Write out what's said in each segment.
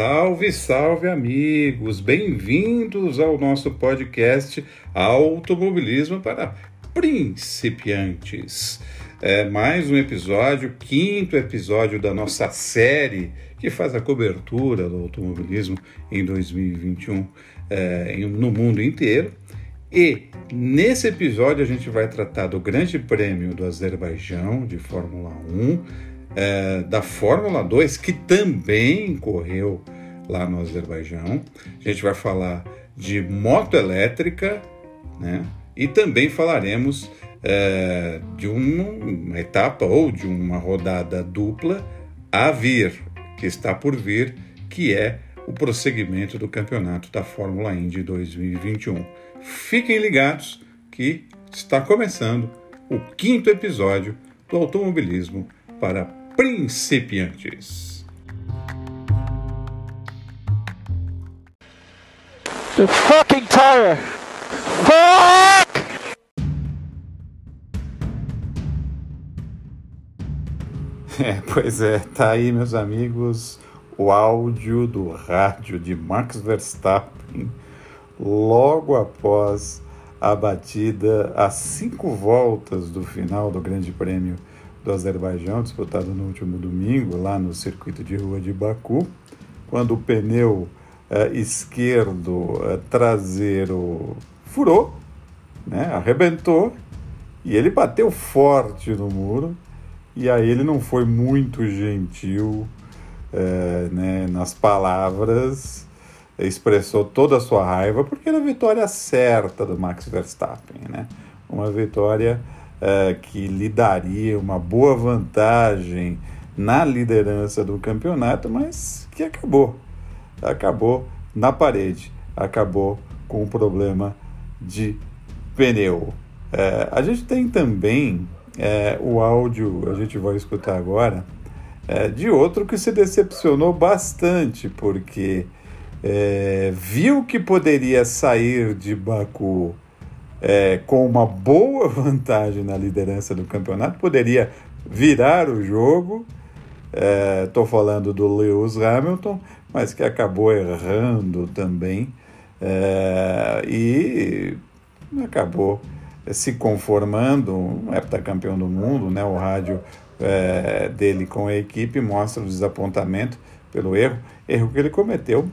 Salve, salve amigos! Bem-vindos ao nosso podcast Automobilismo para Principiantes. É mais um episódio, quinto episódio da nossa série que faz a cobertura do automobilismo em 2021 é, no mundo inteiro. E nesse episódio a gente vai tratar do Grande Prêmio do Azerbaijão de Fórmula 1 é, da Fórmula 2, que também correu lá no Azerbaijão. A gente vai falar de moto elétrica, né? E também falaremos é, de uma, etapa ou de uma rodada dupla a vir, que está por vir, que é o prosseguimento do campeonato da Fórmula Indy 2021. Fiquem ligados que está começando o quinto episódio do automobilismo para principiantes. The fucking tire! Fuck! É, pois é, tá aí, meus amigos, o áudio do rádio de Max Verstappen logo após a batida a cinco voltas do final do Grande Prêmio do Azerbaijão, disputado no último domingo, lá no circuito de rua de Baku, quando o pneu uh, esquerdo uh, traseiro furou, né, arrebentou, e ele bateu forte no muro, e aí ele não foi muito gentil uh, né, nas palavras, expressou toda a sua raiva, porque era a vitória certa do Max Verstappen, né? uma vitória é, que lhe daria uma boa vantagem na liderança do campeonato, mas que acabou. Acabou na parede, acabou com o problema de pneu. É, a gente tem também é, o áudio, a gente vai escutar agora, é, de outro que se decepcionou bastante, porque viu que poderia sair de Baku é, com uma boa vantagem na liderança do campeonato, poderia virar o jogo. Estou é, falando do Lewis Hamilton, mas que acabou errando também é, e acabou se conformando, um heptacampeão do mundo, né? o rádio é, dele com a equipe mostra o desapontamento pelo erro, erro que ele cometeu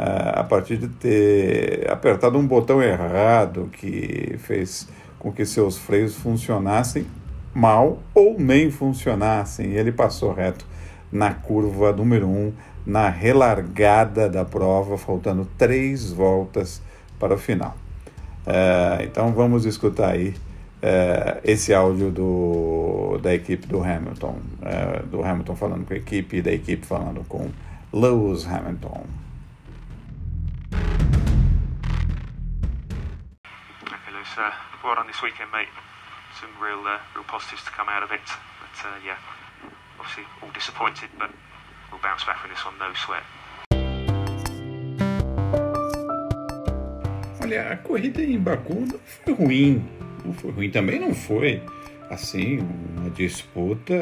a partir de ter apertado um botão errado que fez com que seus freios funcionassem mal ou nem funcionassem. Ele passou reto na curva número 1, um, na relargada da prova, faltando três voltas para o final. É, então vamos escutar aí é, esse áudio do, da equipe do Hamilton, é, do Hamilton falando com a equipe e da equipe falando com Lewis Hamilton. Uh, this weekend, mate. Some real, uh, real positives to come out of it. But uh, yeah, obviously all disappointed, but we'll bounce back from this one, no sweat. Olha, a corrida em Baku não foi ruim. Não foi ruim. Também não foi, assim, uma disputa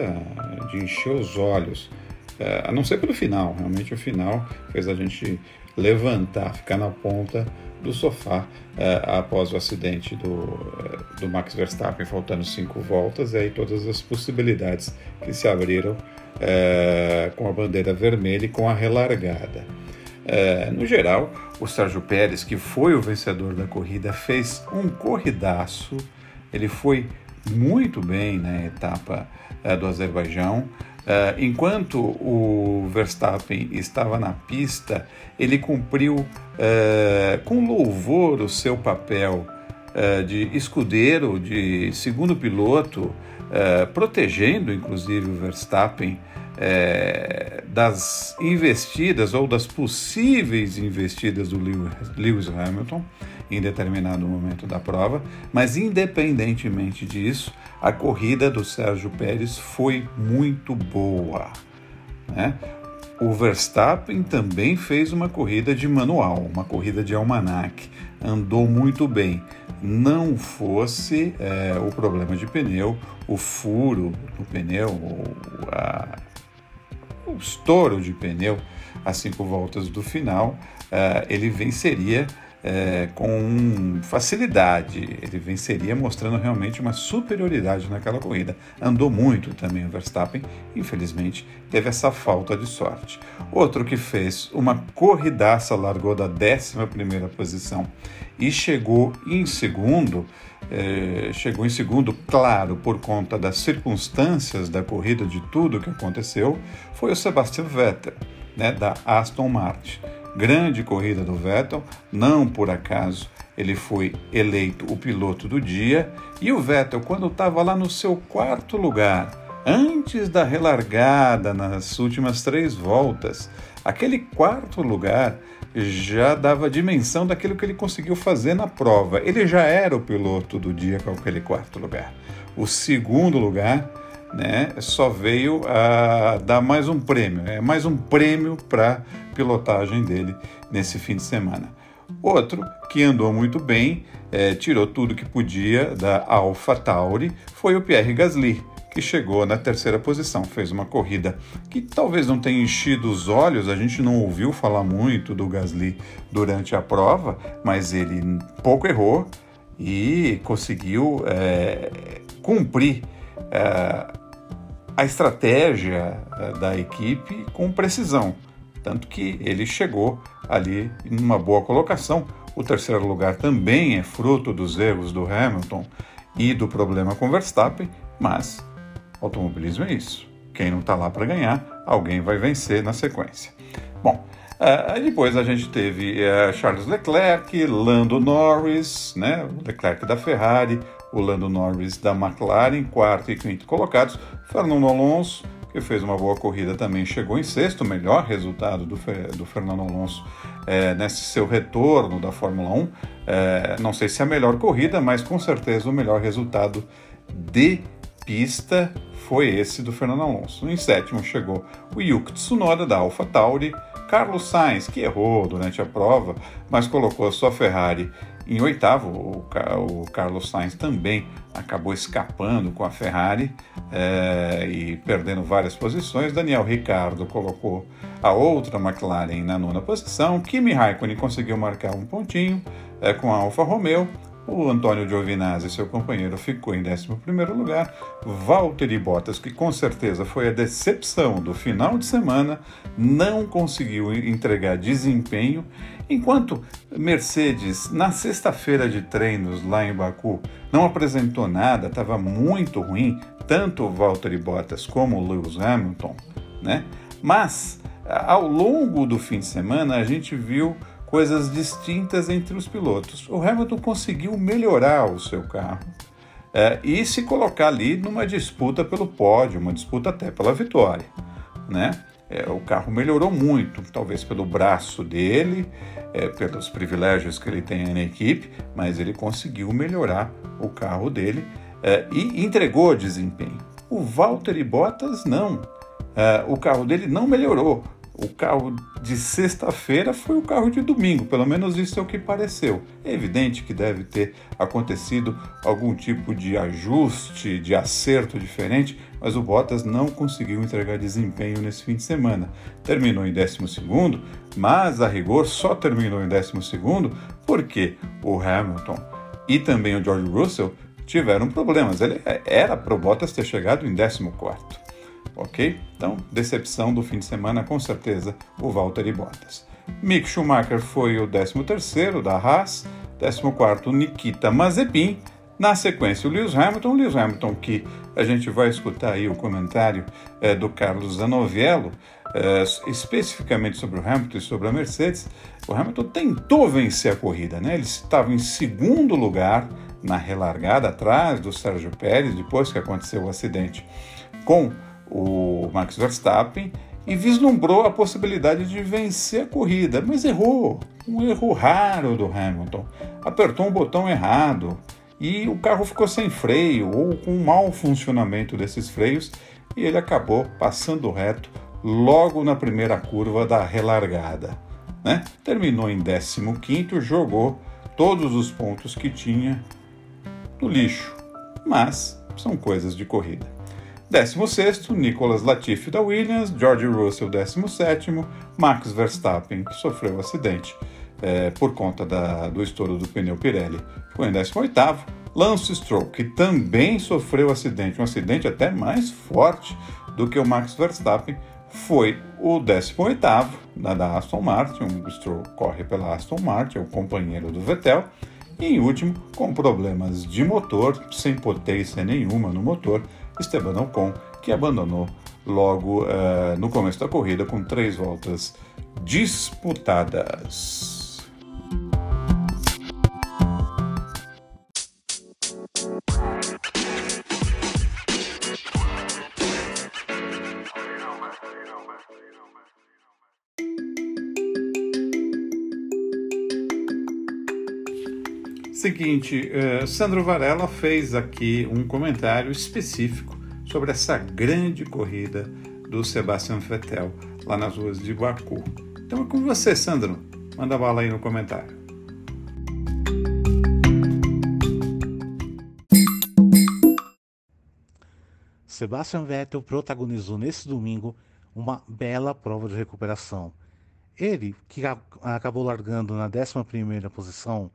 de encher os olhos. Uh, a não ser pelo final. Realmente o final fez a gente levantar, ficar na ponta do sofá uh, após o acidente do, uh, do Max Verstappen, faltando cinco voltas, e aí todas as possibilidades que se abriram uh, com a bandeira vermelha e com a relargada. no geral, o Sérgio Pérez, que foi o vencedor da corrida, fez um corridaço, ele foi muito bem na etapa do Azerbaijão. Uh, enquanto o Verstappen estava na pista, ele cumpriu uh, com louvor o seu papel uh, de escudeiro, de segundo piloto, protegendo inclusive o Verstappen das investidas ou das possíveis investidas do Lewis Hamilton em determinado momento da prova, mas independentemente disso, a corrida do Sérgio Pérez foi muito boa. Né? O Verstappen também fez uma corrida de manual, uma corrida de almanac, andou muito bem. Não fosse é, o problema de pneu, o furo do pneu, a, o estouro de pneu a cinco voltas do final, uh, ele venceria é, com facilidade. Ele venceria mostrando realmente uma superioridade naquela corrida. Andou muito também o Verstappen, infelizmente teve essa falta de sorte. Outro que fez uma corridaça, largou da 11 posição e chegou em segundo. É, chegou em segundo, claro, por conta das circunstâncias da corrida, de tudo que aconteceu, foi o Sebastian Vettel, né, da Aston Martin grande corrida do Vettel, não por acaso ele foi eleito o piloto do dia. E o Vettel, quando estava lá no seu quarto lugar, antes da relargada nas últimas três voltas, aquele quarto lugar já dava dimensão daquilo que ele conseguiu fazer na prova. Ele já era o piloto do dia com aquele quarto lugar. O segundo lugar né, só veio a dar mais um prêmio, é mais um prêmio para pilotagem dele nesse fim de semana. Outro que andou muito bem, é, tirou tudo que podia da Alpha Tauri, foi o Pierre Gasly, que chegou na terceira posição. Fez uma corrida que talvez não tenha enchido os olhos, a gente não ouviu falar muito do Gasly durante a prova, mas ele pouco errou e conseguiu é, cumprir. É, a estratégia é, da equipe com precisão. Tanto que ele chegou ali em uma boa colocação. O terceiro lugar também é fruto dos erros do Hamilton e do problema com Verstappen, mas automobilismo é isso. Quem não está lá para ganhar, alguém vai vencer na sequência. Bom, uh, depois a gente teve uh, Charles Leclerc, Lando Norris, né, o Leclerc da Ferrari, o Lando Norris da McLaren, quarto e quinto colocados, Fernando Alonso que fez uma boa corrida também, chegou em sexto, melhor resultado do, do Fernando Alonso é, nesse seu retorno da Fórmula 1. É, não sei se é a melhor corrida, mas com certeza o melhor resultado de pista foi esse do Fernando Alonso. Em sétimo chegou o Yuki Tsunoda da AlphaTauri, Carlos Sainz, que errou durante a prova, mas colocou a sua Ferrari em oitavo, o, o Carlos Sainz também acabou escapando com a Ferrari é, e perdendo várias posições. Daniel Ricardo colocou a outra McLaren na nona posição. Kimi Raikkonen conseguiu marcar um pontinho é, com a Alfa Romeo. O Antônio Giovinazzi, seu companheiro, ficou em 11 lugar. Valtteri Bottas, que com certeza foi a decepção do final de semana, não conseguiu entregar desempenho Enquanto Mercedes, na sexta-feira de treinos lá em Baku, não apresentou nada, estava muito ruim, tanto Valtteri Bottas como Lewis Hamilton, né? Mas ao longo do fim de semana a gente viu coisas distintas entre os pilotos. O Hamilton conseguiu melhorar o seu carro é, e se colocar ali numa disputa pelo pódio, uma disputa até pela vitória, né? É, o carro melhorou muito, talvez pelo braço dele, é, pelos privilégios que ele tem na equipe, mas ele conseguiu melhorar o carro dele é, e entregou desempenho. O Valtteri Bottas não. É, o carro dele não melhorou. O carro de sexta-feira foi o carro de domingo, pelo menos isso é o que pareceu. É evidente que deve ter acontecido algum tipo de ajuste, de acerto diferente, mas o Bottas não conseguiu entregar desempenho nesse fim de semana. Terminou em 12, mas a rigor só terminou em 12 porque o Hamilton e também o George Russell tiveram problemas. Ele era para o Bottas ter chegado em 14 ok? Então, decepção do fim de semana, com certeza, o Valtteri Bottas. Mick Schumacher foi o 13º da Haas, 14º Nikita Mazepin, na sequência o Lewis Hamilton, Lewis Hamilton que a gente vai escutar aí o comentário é, do Carlos Zanoviello, é, especificamente sobre o Hamilton e sobre a Mercedes, o Hamilton tentou vencer a corrida, né? Ele estava em segundo lugar na relargada, atrás do Sérgio Pérez, depois que aconteceu o acidente com o Max Verstappen e vislumbrou a possibilidade de vencer a corrida, mas errou. Um erro raro do Hamilton. Apertou um botão errado e o carro ficou sem freio ou com um mau funcionamento desses freios e ele acabou passando reto logo na primeira curva da relargada. Né? Terminou em 15, jogou todos os pontos que tinha no lixo, mas são coisas de corrida. 16, Nicolas Latifi da Williams, George Russell, 17, Max Verstappen, que sofreu um acidente é, por conta da, do estouro do pneu Pirelli, ficou em 18. Lance Stroll, que também sofreu acidente, um acidente até mais forte do que o Max Verstappen, foi o 18 da, da Aston Martin. O Stroll corre pela Aston Martin, é o companheiro do Vettel. E em último, com problemas de motor, sem potência nenhuma no motor, Esteban Ocon, que abandonou logo uh, no começo da corrida com três voltas disputadas. Seguinte, uh, Sandro Varela fez aqui um comentário específico sobre essa grande corrida do Sebastian Vettel lá nas ruas de Baku. Então é com você, Sandro. Manda bala aí no comentário. Sebastian Vettel protagonizou nesse domingo uma bela prova de recuperação. Ele, que acabou largando na 11ª posição,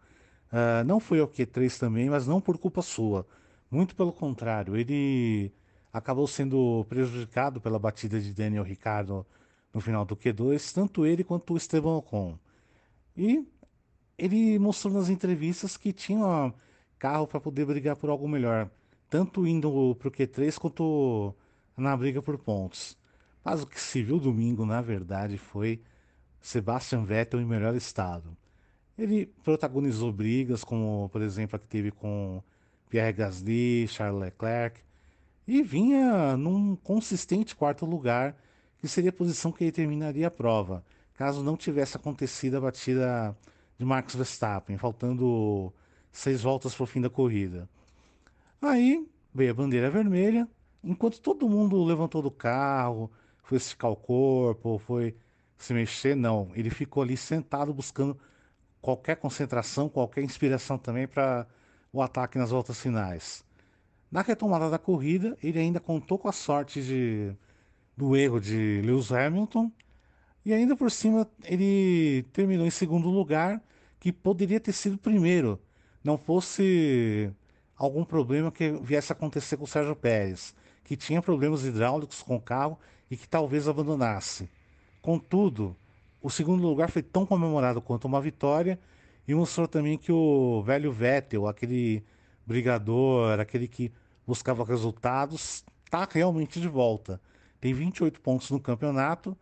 Uh, não foi ao Q3 também, mas não por culpa sua. Muito pelo contrário, ele acabou sendo prejudicado pela batida de Daniel Ricciardo no final do Q2, tanto ele quanto o Esteban Ocon. E ele mostrou nas entrevistas que tinha carro para poder brigar por algo melhor, tanto indo para o Q3 quanto na briga por pontos. Mas o que se viu domingo, na verdade, foi Sebastian Vettel em melhor estado. Ele protagonizou brigas, como por exemplo a que teve com Pierre Gasly, Charles Leclerc, e vinha num consistente quarto lugar, que seria a posição que ele terminaria a prova, caso não tivesse acontecido a batida de Max Verstappen, faltando seis voltas para o fim da corrida. Aí veio a bandeira vermelha, enquanto todo mundo levantou do carro, foi esticar o corpo, foi se mexer, não. Ele ficou ali sentado buscando qualquer concentração, qualquer inspiração também para o ataque nas voltas finais. Na retomada da corrida, ele ainda contou com a sorte de, do erro de Lewis Hamilton e ainda por cima ele terminou em segundo lugar, que poderia ter sido primeiro, não fosse algum problema que viesse a acontecer com o Sérgio Pérez, que tinha problemas hidráulicos com o carro e que talvez abandonasse. Contudo, o segundo lugar foi tão comemorado quanto uma vitória e mostrou também que o velho Vettel, aquele brigador, aquele que buscava resultados, está realmente de volta. Tem 28 pontos no campeonato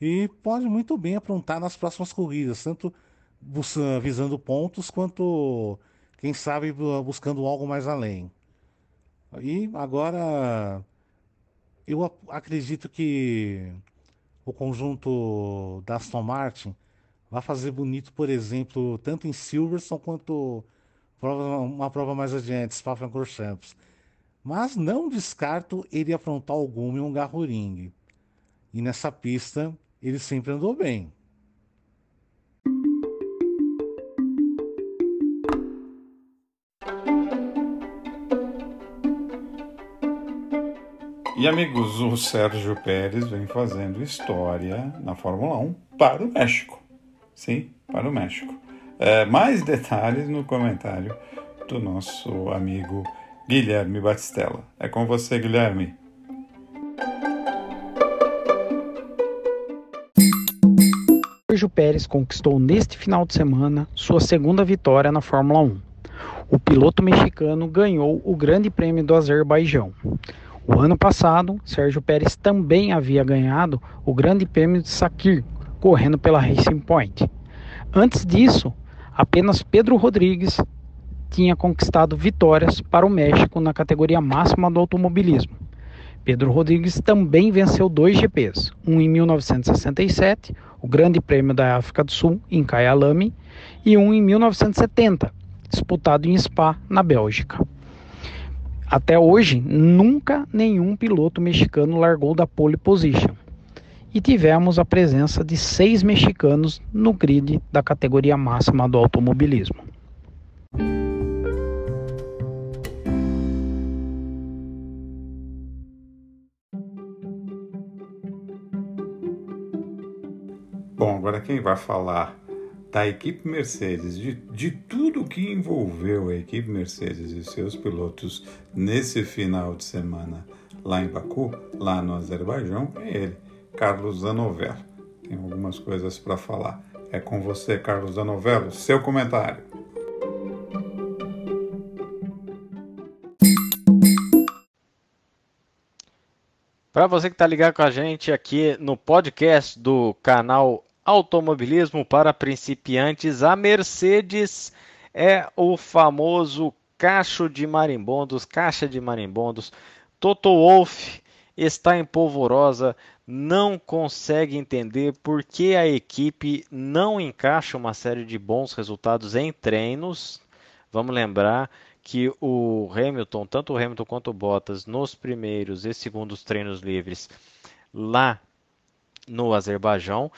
e pode muito bem aprontar nas próximas corridas, tanto visando pontos quanto, quem sabe, buscando algo mais além. E agora eu acredito que o conjunto da Aston Martin vai fazer bonito, por exemplo, tanto em Silverstone quanto uma prova mais adiante, Spa-Francorchamps. Mas não descarto ele aprontar alguma em um Garroring. E nessa pista ele sempre andou bem. E amigos, o Sérgio Pérez vem fazendo história na Fórmula 1 para o México. Sim, para o México. É, mais detalhes no comentário do nosso amigo Guilherme Batistella. É com você, Guilherme. Sérgio Pérez conquistou neste final de semana sua segunda vitória na Fórmula 1. O piloto mexicano ganhou o Grande Prêmio do Azerbaijão. O ano passado, Sérgio Pérez também havia ganhado o Grande Prêmio de Sakir, correndo pela Racing Point. Antes disso, apenas Pedro Rodrigues tinha conquistado vitórias para o México na categoria máxima do automobilismo. Pedro Rodrigues também venceu dois GPs, um em 1967, o Grande Prêmio da África do Sul, em Kyalami, e um em 1970, disputado em Spa, na Bélgica. Até hoje, nunca nenhum piloto mexicano largou da pole position. E tivemos a presença de seis mexicanos no grid da categoria máxima do automobilismo. Bom, agora quem vai falar da equipe Mercedes, de, de tudo que envolveu a equipe Mercedes e seus pilotos nesse final de semana lá em Baku, lá no Azerbaijão, é ele, Carlos Zanovello. Tem algumas coisas para falar. É com você, Carlos Zanovello, seu comentário. Para você que está ligado com a gente aqui no podcast do canal Automobilismo para Principiantes, a Mercedes é o famoso cacho de marimbondos, caixa de marimbondos. Toto Wolff está em polvorosa, não consegue entender por que a equipe não encaixa uma série de bons resultados em treinos. Vamos lembrar que o Hamilton, tanto o Hamilton quanto o Bottas, nos primeiros e segundos treinos livres lá no Azerbaijão,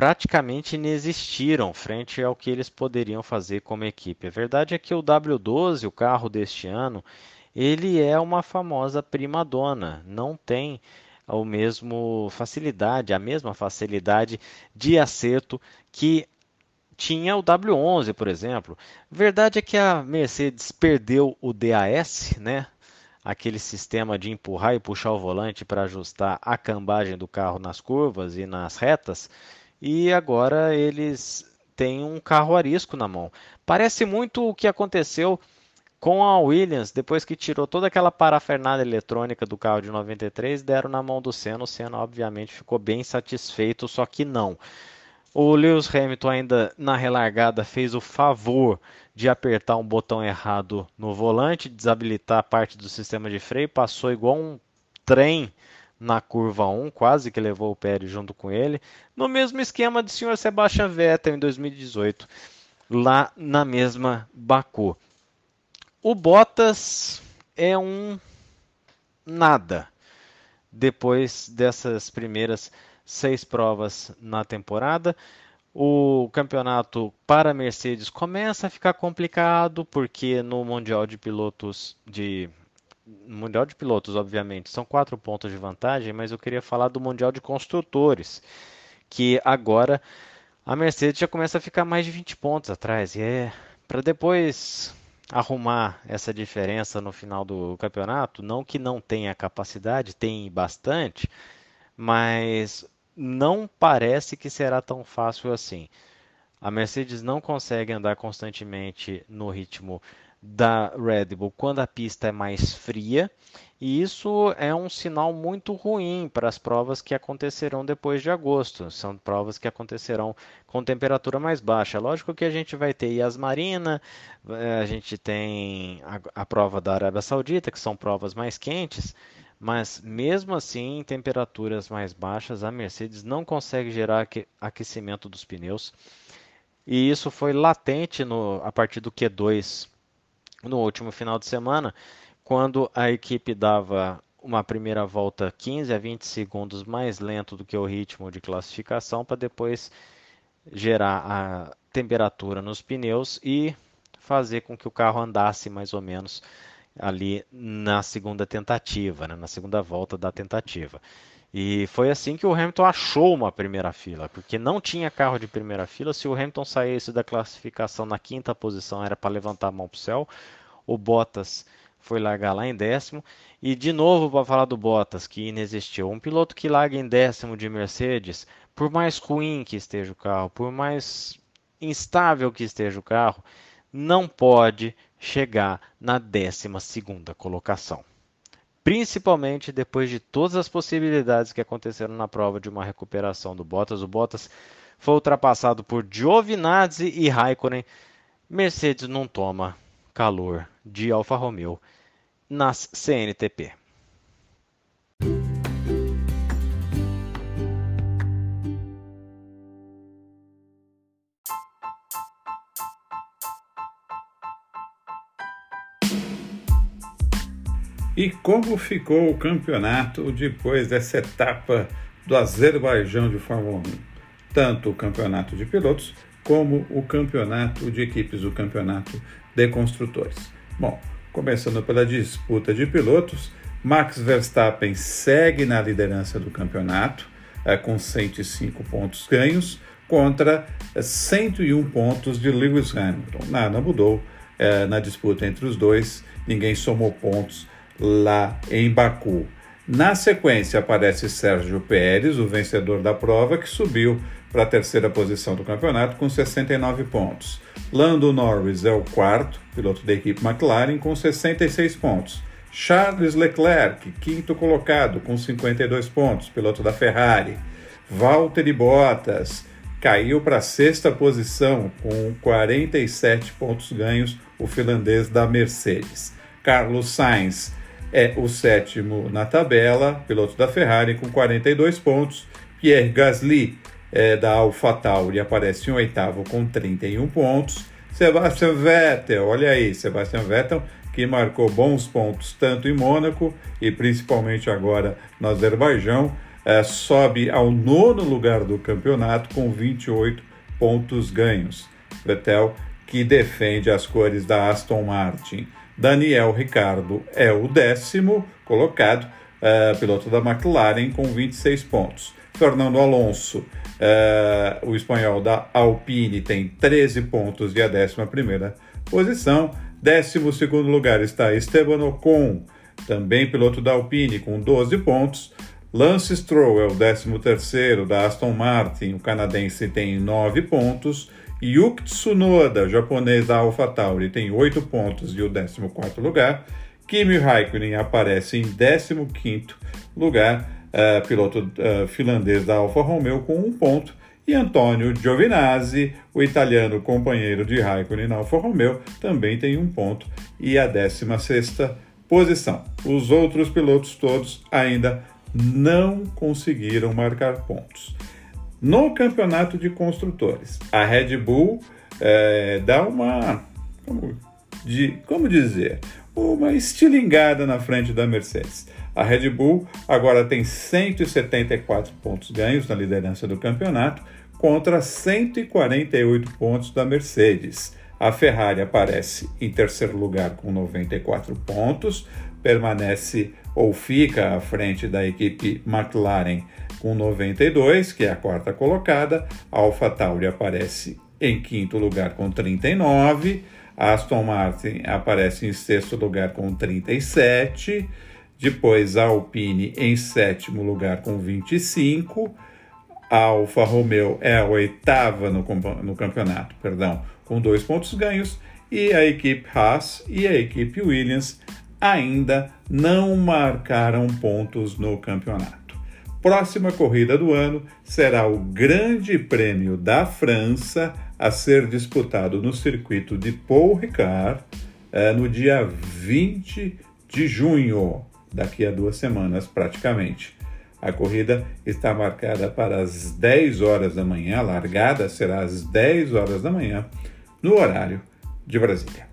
praticamente inexistiram frente ao que eles poderiam fazer como equipe. A verdade é que o W12, o carro deste ano, ele é uma famosa prima dona, não tem o mesmo facilidade, a mesma facilidade de acerto que tinha o W11, por exemplo. Verdade é que a Mercedes perdeu o DAS, né? Aquele sistema de empurrar e puxar o volante para ajustar a cambagem do carro nas curvas e nas retas, e agora eles têm um carro arisco na mão. Parece muito o que aconteceu com a Williams, depois que tirou toda aquela parafernália eletrônica do carro de 93, deram na mão do Senna. O Senna, obviamente, ficou bem satisfeito, só que não. O Lewis Hamilton ainda na relargada fez o favor de apertar um botão errado no volante, desabilitar parte do sistema de freio, passou igual um trem na curva 1, quase que levou o Pérez junto com ele, no mesmo esquema do Sr. Sebastian Vettel em 2018, lá na mesma Baku. O Bottas é um nada depois dessas primeiras seis provas na temporada. O campeonato para Mercedes começa a ficar complicado porque no Mundial de Pilotos de Mundial de Pilotos, obviamente, são quatro pontos de vantagem, mas eu queria falar do Mundial de Construtores, que agora a Mercedes já começa a ficar mais de 20 pontos atrás. E é para depois arrumar essa diferença no final do campeonato, não que não tenha capacidade, tem bastante, mas não parece que será tão fácil assim. A Mercedes não consegue andar constantemente no ritmo da Red Bull quando a pista é mais fria, e isso é um sinal muito ruim para as provas que acontecerão depois de agosto. São provas que acontecerão com temperatura mais baixa. Lógico que a gente vai ter Yas Marina, eh, a gente tem a, a prova da Arábia Saudita, que são provas mais quentes, mas mesmo assim, em temperaturas mais baixas, a Mercedes não consegue gerar aquecimento dos pneus. E isso foi latente no, a partir do Q2 no último final de semana, quando a equipe dava uma primeira volta 15 a 20 segundos mais lento do que o ritmo de classificação para depois gerar a temperatura nos pneus e fazer com que o carro andasse mais ou menos ali na segunda tentativa, né, na segunda volta da tentativa. E foi assim que o Hamilton achou uma primeira fila, porque não tinha carro de primeira fila. Se o Hamilton saísse da classificação na quinta posição, era para levantar a mão para o céu. O Bottas foi largar lá em décimo. E de novo, para falar do Bottas, que inexistiu. Um piloto que larga em décimo de Mercedes, por mais ruim que esteja o carro, por mais instável que esteja o carro, não pode chegar na 12 colocação. Principalmente depois de todas as possibilidades que aconteceram na prova de uma recuperação do Bottas. O Bottas foi ultrapassado por Giovinazzi e Raikkonen. Mercedes não toma calor de Alfa Romeo nas CNTP. E como ficou o campeonato depois dessa etapa do Azerbaijão de Fórmula 1? Tanto o campeonato de pilotos como o campeonato de equipes, o campeonato de construtores. Bom, começando pela disputa de pilotos, Max Verstappen segue na liderança do campeonato é, com 105 pontos ganhos, contra 101 pontos de Lewis Hamilton. Nada mudou é, na disputa entre os dois, ninguém somou pontos lá em Baku. Na sequência aparece Sérgio Pérez, o vencedor da prova, que subiu para a terceira posição do campeonato com 69 pontos. Lando Norris é o quarto, piloto da equipe McLaren, com 66 pontos. Charles Leclerc, quinto colocado, com 52 pontos, piloto da Ferrari. Valtteri Bottas caiu para a sexta posição, com 47 pontos ganhos, o finlandês da Mercedes. Carlos Sainz é o sétimo na tabela, piloto da Ferrari, com 42 pontos. Pierre Gasly é, da AlphaTauri aparece em oitavo com 31 pontos. Sebastian Vettel, olha aí, Sebastian Vettel que marcou bons pontos tanto em Mônaco e principalmente agora no Azerbaijão, é, sobe ao nono lugar do campeonato com 28 pontos ganhos. Vettel que defende as cores da Aston Martin. Daniel Ricardo é o décimo colocado, é, piloto da McLaren, com 26 pontos. Fernando Alonso, é, o espanhol da Alpine, tem 13 pontos e a 11 posição. 12 lugar está Esteban Ocon, também piloto da Alpine, com 12 pontos. Lance Stroll é o 13 da Aston Martin, o canadense tem 9 pontos. Yuki Tsunoda, japonês da AlphaTauri, tem 8 pontos e o 14 lugar. Kimi Raikkonen aparece em 15 lugar, uh, piloto uh, finlandês da Alfa Romeo, com 1 ponto. E Antônio Giovinazzi, o italiano companheiro de Raikkonen na Alfa Romeo, também tem um ponto e a 16 posição. Os outros pilotos todos ainda não conseguiram marcar pontos. No campeonato de construtores, a Red Bull é, dá uma. Como, de, como dizer? Uma estilingada na frente da Mercedes. A Red Bull agora tem 174 pontos ganhos na liderança do campeonato contra 148 pontos da Mercedes. A Ferrari aparece em terceiro lugar com 94 pontos, permanece ou fica à frente da equipe McLaren com 92, que é a quarta colocada. A AlphaTauri aparece em quinto lugar com 39. A Aston Martin aparece em sexto lugar com 37. Depois a Alpine em sétimo lugar com 25. A Alfa Romeo é a oitava no, no campeonato, perdão, com dois pontos ganhos. E a equipe Haas e a equipe Williams ainda não marcaram pontos no campeonato. Próxima corrida do ano será o Grande Prêmio da França, a ser disputado no circuito de Paul Ricard é, no dia 20 de junho, daqui a duas semanas praticamente. A corrida está marcada para as 10 horas da manhã, a largada será às 10 horas da manhã, no horário de Brasília.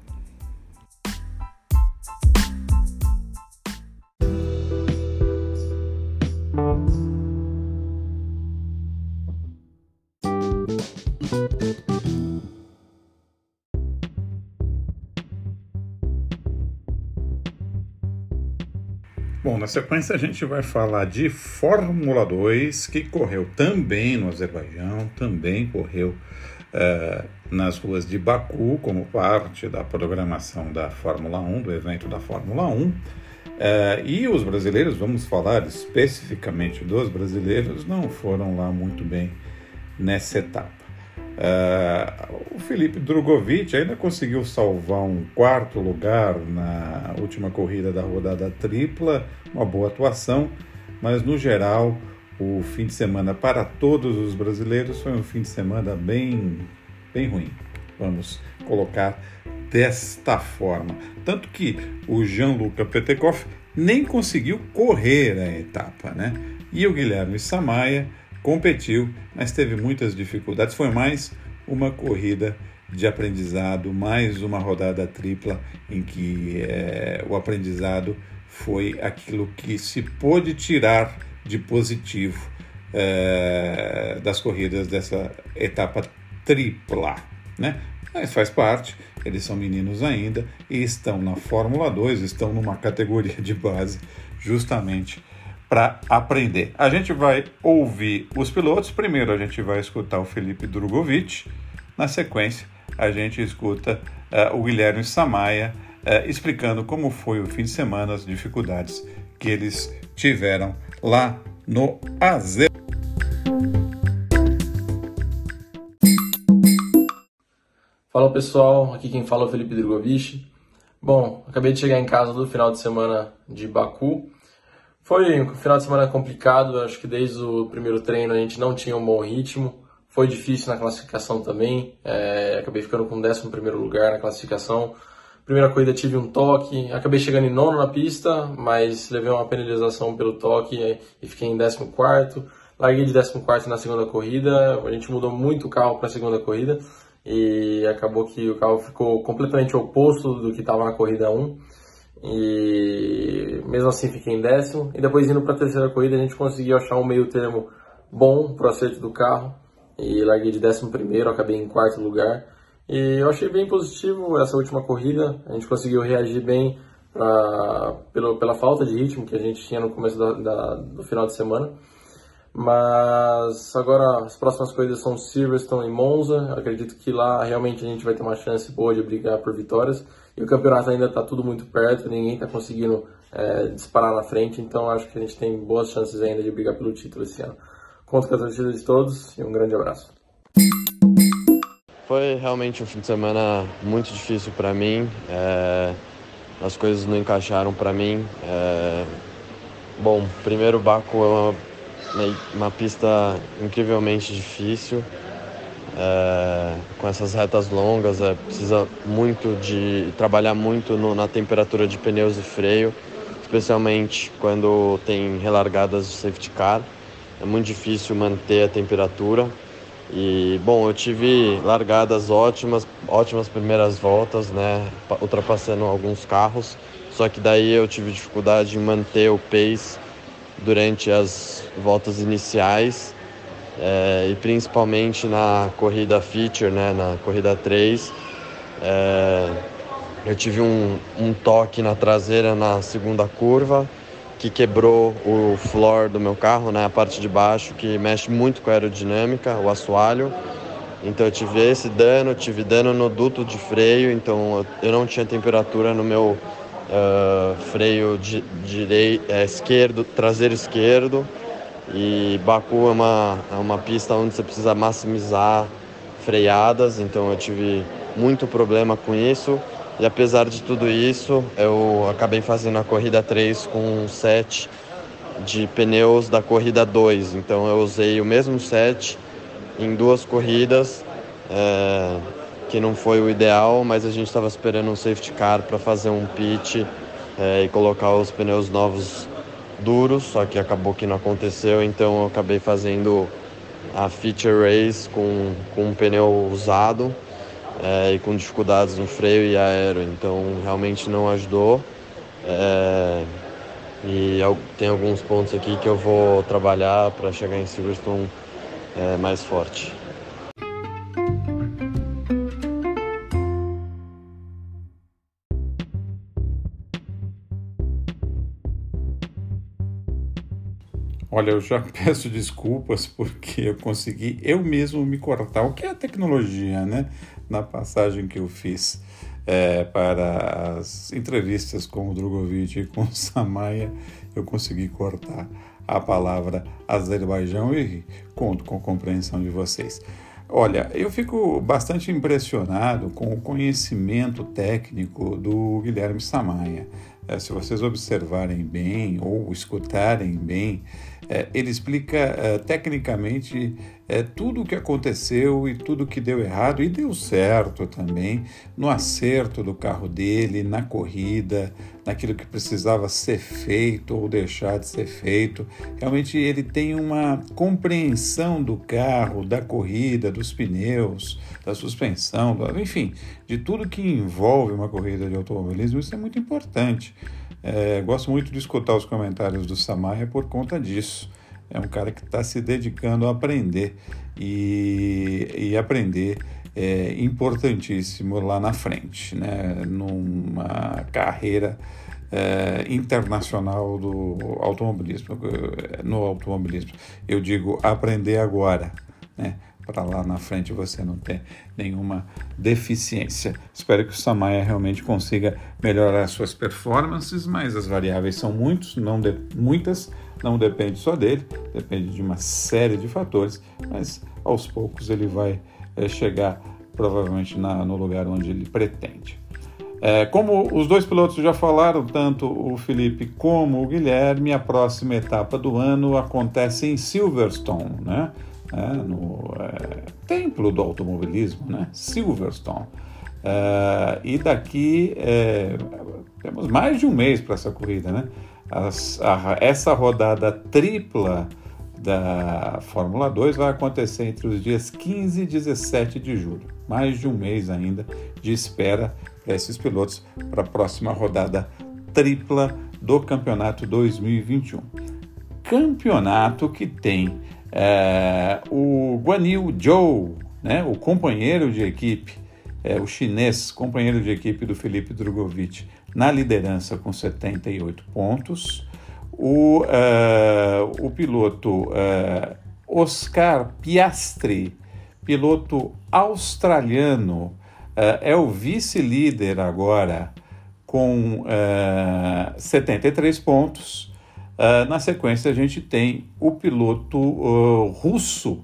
Bom, na sequência a gente vai falar de Fórmula 2, que correu também no Azerbaijão, também correu uh, nas ruas de Baku, como parte da programação da Fórmula 1, do evento da Fórmula 1. Uh, eh, e os brasileiros, vamos falar especificamente dos brasileiros, não foram lá muito bem nessa etapa. Uh, o Felipe Drogovic ainda conseguiu salvar um quarto lugar na última corrida da rodada tripla, uma boa atuação, mas no geral o fim de semana para todos os brasileiros foi um fim de semana bem, bem ruim. Vamos colocar desta forma. Tanto que o Jean-Luc Petekoff nem conseguiu correr a etapa, né? E o Guilherme Samaia competiu, mas teve muitas dificuldades. Foi mais uma corrida de aprendizado, mais uma rodada tripla em que é, o aprendizado foi aquilo que se pôde tirar de positivo é, das corridas dessa etapa tripla, né? Mas faz parte, eles são meninos ainda e estão na Fórmula 2, estão numa categoria de base justamente para aprender. A gente vai ouvir os pilotos. Primeiro, a gente vai escutar o Felipe Drogovic. Na sequência, a gente escuta uh, o Guilherme Samaia uh, explicando como foi o fim de semana, as dificuldades que eles tiveram lá no Azer. Fala pessoal, aqui quem fala é o Felipe Drogovic. Bom, acabei de chegar em casa do final de semana de Baku. Foi um final de semana complicado, acho que desde o primeiro treino a gente não tinha um bom ritmo. Foi difícil na classificação também, é, acabei ficando com o 11 lugar na classificação. Primeira corrida tive um toque, acabei chegando em nono na pista, mas levei uma penalização pelo toque e fiquei em 14. Larguei de 14 na segunda corrida, a gente mudou muito o carro para a segunda corrida e acabou que o carro ficou completamente oposto do que estava na corrida 1 e mesmo assim fiquei em décimo. E depois indo para a terceira corrida a gente conseguiu achar um meio termo bom para o acerto do carro. E larguei de décimo primeiro, acabei em quarto lugar. E eu achei bem positivo essa última corrida, a gente conseguiu reagir bem pra, pelo, pela falta de ritmo que a gente tinha no começo da, da, do final de semana. Mas agora as próximas coisas são Silverstone e Monza. acredito que lá realmente a gente vai ter uma chance boa de brigar por vitórias. E o campeonato ainda está tudo muito perto, ninguém está conseguindo é, disparar na frente, então acho que a gente tem boas chances ainda de brigar pelo título esse ano. Conto com a torcida de todos e um grande abraço. Foi realmente um fim de semana muito difícil para mim. É, as coisas não encaixaram para mim. É, bom, primeiro Baku é uma uma pista incrivelmente difícil, é, com essas retas longas, é, precisa muito de trabalhar muito no, na temperatura de pneus e freio, especialmente quando tem relargadas de safety car. É muito difícil manter a temperatura. E bom, eu tive largadas ótimas, ótimas primeiras voltas, né, ultrapassando alguns carros. Só que daí eu tive dificuldade em manter o pace durante as voltas iniciais é, e principalmente na corrida feature, né, na corrida 3. É, eu tive um, um toque na traseira na segunda curva que quebrou o floor do meu carro, né, a parte de baixo, que mexe muito com a aerodinâmica, o assoalho. Então eu tive esse dano, tive dano no duto de freio, então eu não tinha temperatura no meu uh, freio di, direi, é, esquerdo, traseiro esquerdo. E Baku é uma, é uma pista onde você precisa maximizar freadas, então eu tive muito problema com isso. E apesar de tudo isso, eu acabei fazendo a corrida 3 com um set de pneus da corrida 2. Então eu usei o mesmo set em duas corridas. É, que não foi o ideal, mas a gente estava esperando um safety car para fazer um pit é, e colocar os pneus novos duros, só que acabou que não aconteceu, então eu acabei fazendo a feature race com, com um pneu usado é, e com dificuldades no freio e aero, então realmente não ajudou. É, e tem alguns pontos aqui que eu vou trabalhar para chegar em Silverstone é, mais forte. Olha, eu já peço desculpas porque eu consegui eu mesmo me cortar, o que é a tecnologia, né? Na passagem que eu fiz é, para as entrevistas com o Drogovic e com o Samaya, eu consegui cortar a palavra Azerbaijão e conto com a compreensão de vocês. Olha, eu fico bastante impressionado com o conhecimento técnico do Guilherme Samaya. É, se vocês observarem bem ou escutarem bem, é, ele explica é, tecnicamente é, tudo o que aconteceu e tudo o que deu errado e deu certo também no acerto do carro dele, na corrida, naquilo que precisava ser feito ou deixar de ser feito. Realmente ele tem uma compreensão do carro, da corrida, dos pneus, da suspensão, enfim, de tudo que envolve uma corrida de automobilismo. Isso é muito importante. É, gosto muito de escutar os comentários do Samaia por conta disso. É um cara que está se dedicando a aprender e, e aprender é importantíssimo lá na frente, né? numa carreira é, internacional do automobilismo, no automobilismo. Eu digo aprender agora, né? Para lá na frente você não ter nenhuma deficiência. Espero que o Samaya realmente consiga melhorar suas performances, mas as variáveis são muitos, não de, muitas, não depende só dele, depende de uma série de fatores, mas aos poucos ele vai é, chegar provavelmente na, no lugar onde ele pretende. É, como os dois pilotos já falaram, tanto o Felipe como o Guilherme, a próxima etapa do ano acontece em Silverstone, né? É, no é, templo do automobilismo, né? Silverstone. É, e daqui é, temos mais de um mês para essa corrida, né? As, a, essa rodada tripla da Fórmula 2 vai acontecer entre os dias 15 e 17 de julho. Mais de um mês ainda de espera para esses pilotos para a próxima rodada tripla do campeonato 2021. Campeonato que tem é, o Guan Yu Zhou, né, o companheiro de equipe, é, o chinês, companheiro de equipe do Felipe Drogovic, na liderança com 78 pontos o, uh, o piloto uh, Oscar Piastri, piloto australiano, uh, é o vice-líder agora com 73 pontos. Na sequência, a gente tem o piloto russo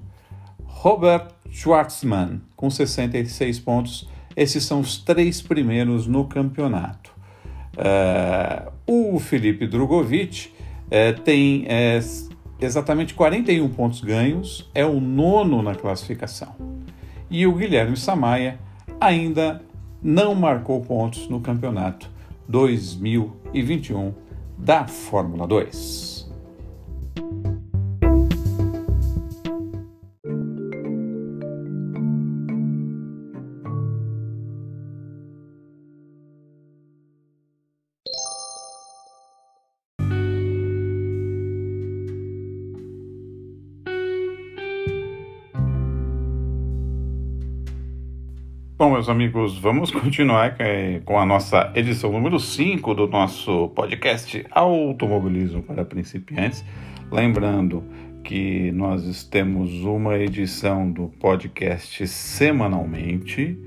Robert Schwartzman com 66 pontos. Esses são os três primeiros no campeonato. o Felipe Drogovic é, tem é, exatamente 41 pontos ganhos, é o nono na classificação. E o Guilherme Samaia ainda não marcou pontos no campeonato 2021 da Fórmula 2. Meus amigos, vamos continuar com a nossa edição número 5 do nosso podcast Automobilismo para Principiantes. Lembrando que nós temos uma edição do podcast semanalmente,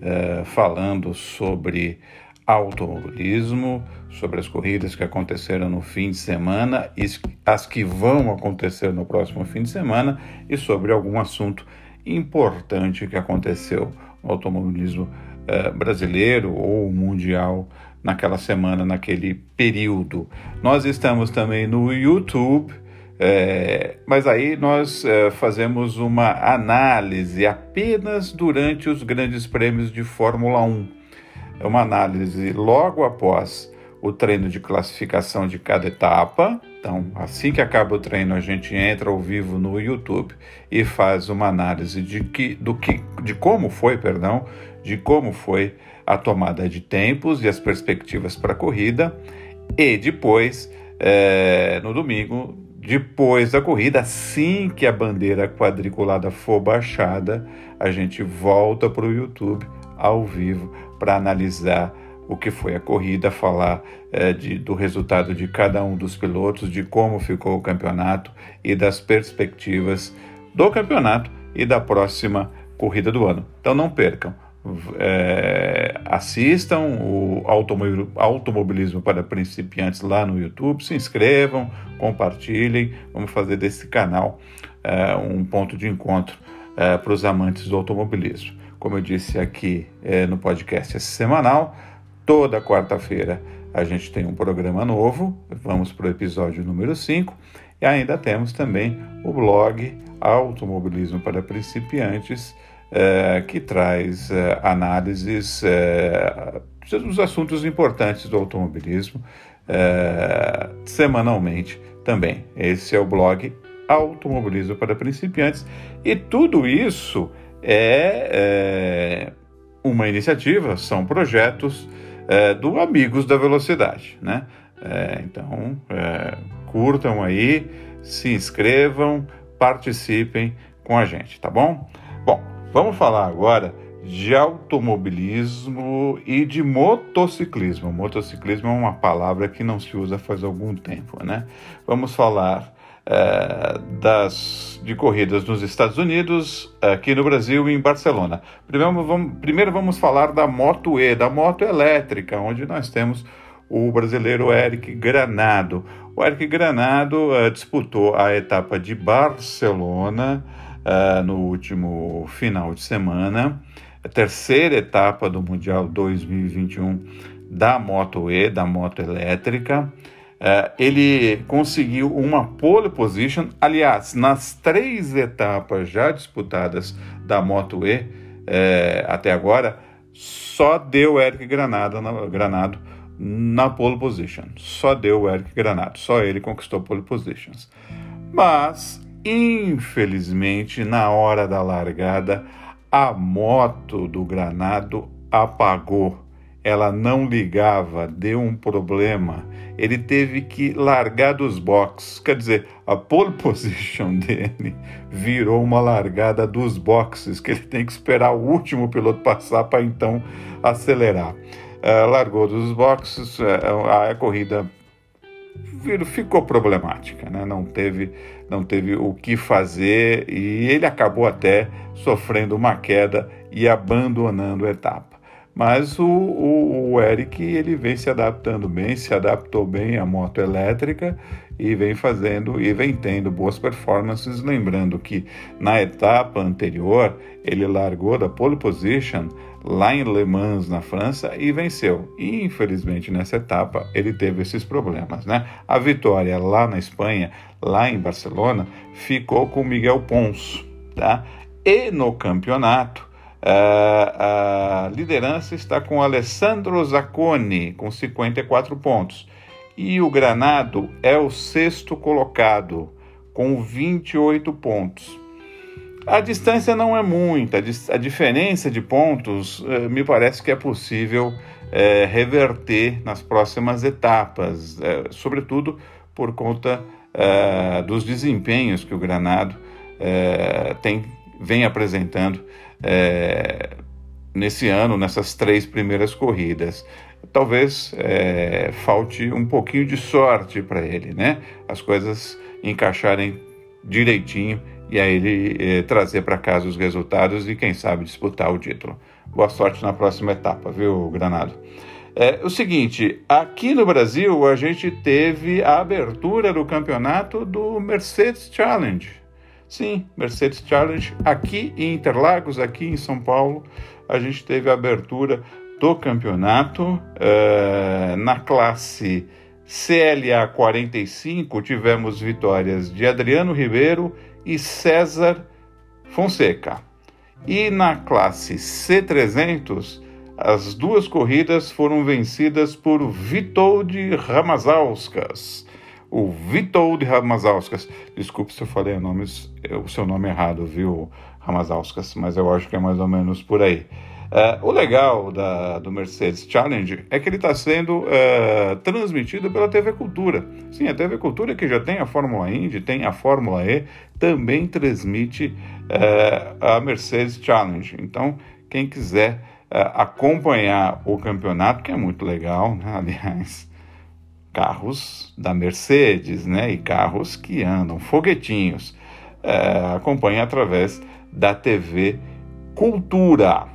eh, falando sobre automobilismo, sobre as corridas que aconteceram no fim de semana e as que vão acontecer no próximo fim de semana e sobre algum assunto importante que aconteceu automobilismo eh, brasileiro ou mundial naquela semana, naquele período. Nós estamos também no YouTube, é, mas aí nós é, fazemos uma análise apenas durante os grandes prêmios de Fórmula 1. É uma análise logo após o treino de classificação de cada etapa. Então, assim que acaba o treino, a gente entra ao vivo no YouTube e faz uma análise de que, do que, de como foi, perdão, de como foi a tomada de tempos e as perspectivas para a corrida. E depois, é, no domingo, depois da corrida, assim que a bandeira quadriculada for baixada, a gente volta para o YouTube ao vivo para analisar o que foi a corrida, falar é, de, do resultado de cada um dos pilotos, de como ficou o campeonato e das perspectivas do campeonato e da próxima corrida do ano. Então não percam. É, assistam o automobilismo para principiantes lá no YouTube, se inscrevam, compartilhem, vamos fazer desse canal é, um ponto de encontro é, para os amantes do automobilismo. Como eu disse aqui é, no podcast esse semanal, Toda quarta-feira a gente tem um programa novo, vamos para o episódio número 5, e ainda temos também o blog Automobilismo para Principiantes, é, que traz é, análises é, dos assuntos importantes do automobilismo semanalmente também. Esse é o blog Automobilismo para Principiantes, e tudo isso é uma iniciativa, são projetos é, do Amigos da Velocidade, né? É, então, é, curtam aí, se inscrevam, participem com a gente, tá bom? Bom, vamos falar agora de automobilismo e de motociclismo. Motociclismo é uma palavra que não se usa faz algum tempo, né? Vamos falar é, das, de corridas nos Estados Unidos, aqui no Brasil e em Barcelona. Primeiro vamos, primeiro vamos falar da Moto E, da moto elétrica, onde nós temos o brasileiro Eric Granado. O Eric Granado uh, disputou a etapa de Barcelona uh, no último final de semana, a terceira etapa do Mundial 2021 da Moto E, da moto elétrica. Uh, ele conseguiu uma pole position, aliás, nas três etapas já disputadas da Moto E até agora, só deu Eric Granado, Granado na pole position. Só deu Eric Granado, só ele conquistou pole positions. Mas, infelizmente, na hora da largada, a moto do Granado apagou. Ela não ligava, deu um problema. Ele teve que largar dos boxes. Quer dizer, a pole position dele virou uma largada dos boxes, que ele tem que esperar o último piloto passar para então acelerar. É, largou dos boxes, é, a, a corrida ficou problemática, né? não, teve, não teve o que fazer e ele acabou até sofrendo uma queda e abandonando a etapa. Mas o, o, o, Eric ele vem se adaptando bem, se adaptou bem à moto elétrica e vem fazendo e vem tendo boas performances. Lembrando que na etapa anterior ele largou da pole position lá em Le Mans, na França, e venceu. E, infelizmente, nessa etapa, ele teve esses problemas. Né? A vitória lá na Espanha, lá em Barcelona, ficou com Miguel Pons. Tá? E no campeonato, a liderança está com Alessandro Zacconi, com 54 pontos. E o Granado é o sexto colocado, com 28 pontos. A distância não é muita, a diferença de pontos eh, me parece que é possível eh, reverter nas próximas etapas, eh, sobretudo por conta dos desempenhos que o Granado tem, vem apresentando nesse ano, nessas três primeiras corridas. Talvez falte um pouquinho de sorte para ele, né? As coisas encaixarem direitinho e aí ele eh, trazer para casa os resultados e quem sabe disputar o título. Boa sorte na próxima etapa, viu, Granado? É o seguinte, aqui no Brasil a gente teve a abertura do campeonato do Mercedes Challenge. Sim, Mercedes Challenge aqui em Interlagos, aqui em São Paulo, a gente teve a abertura do campeonato uh, na classe CLA 45 tivemos vitórias de Adriano Ribeiro e César Fonseca. E na classe C300, as duas corridas foram vencidas por Vitold Ramazauskas. O Vitold Ramazauskas. Desculpe se eu falei o, nome, o seu nome errado, viu, Ramazauskas, mas eu acho que é mais ou menos por aí. Uh, o legal da, do Mercedes Challenge é que ele está sendo uh, transmitido pela TV Cultura. Sim, a TV Cultura, que já tem a Fórmula Indy, tem a Fórmula E, também transmite uh, a Mercedes Challenge. Então, quem quiser acompanhar o campeonato, que é muito legal, né? aliás, carros da Mercedes, né? E carros que andam, foguetinhos, acompanhe através da TV Cultura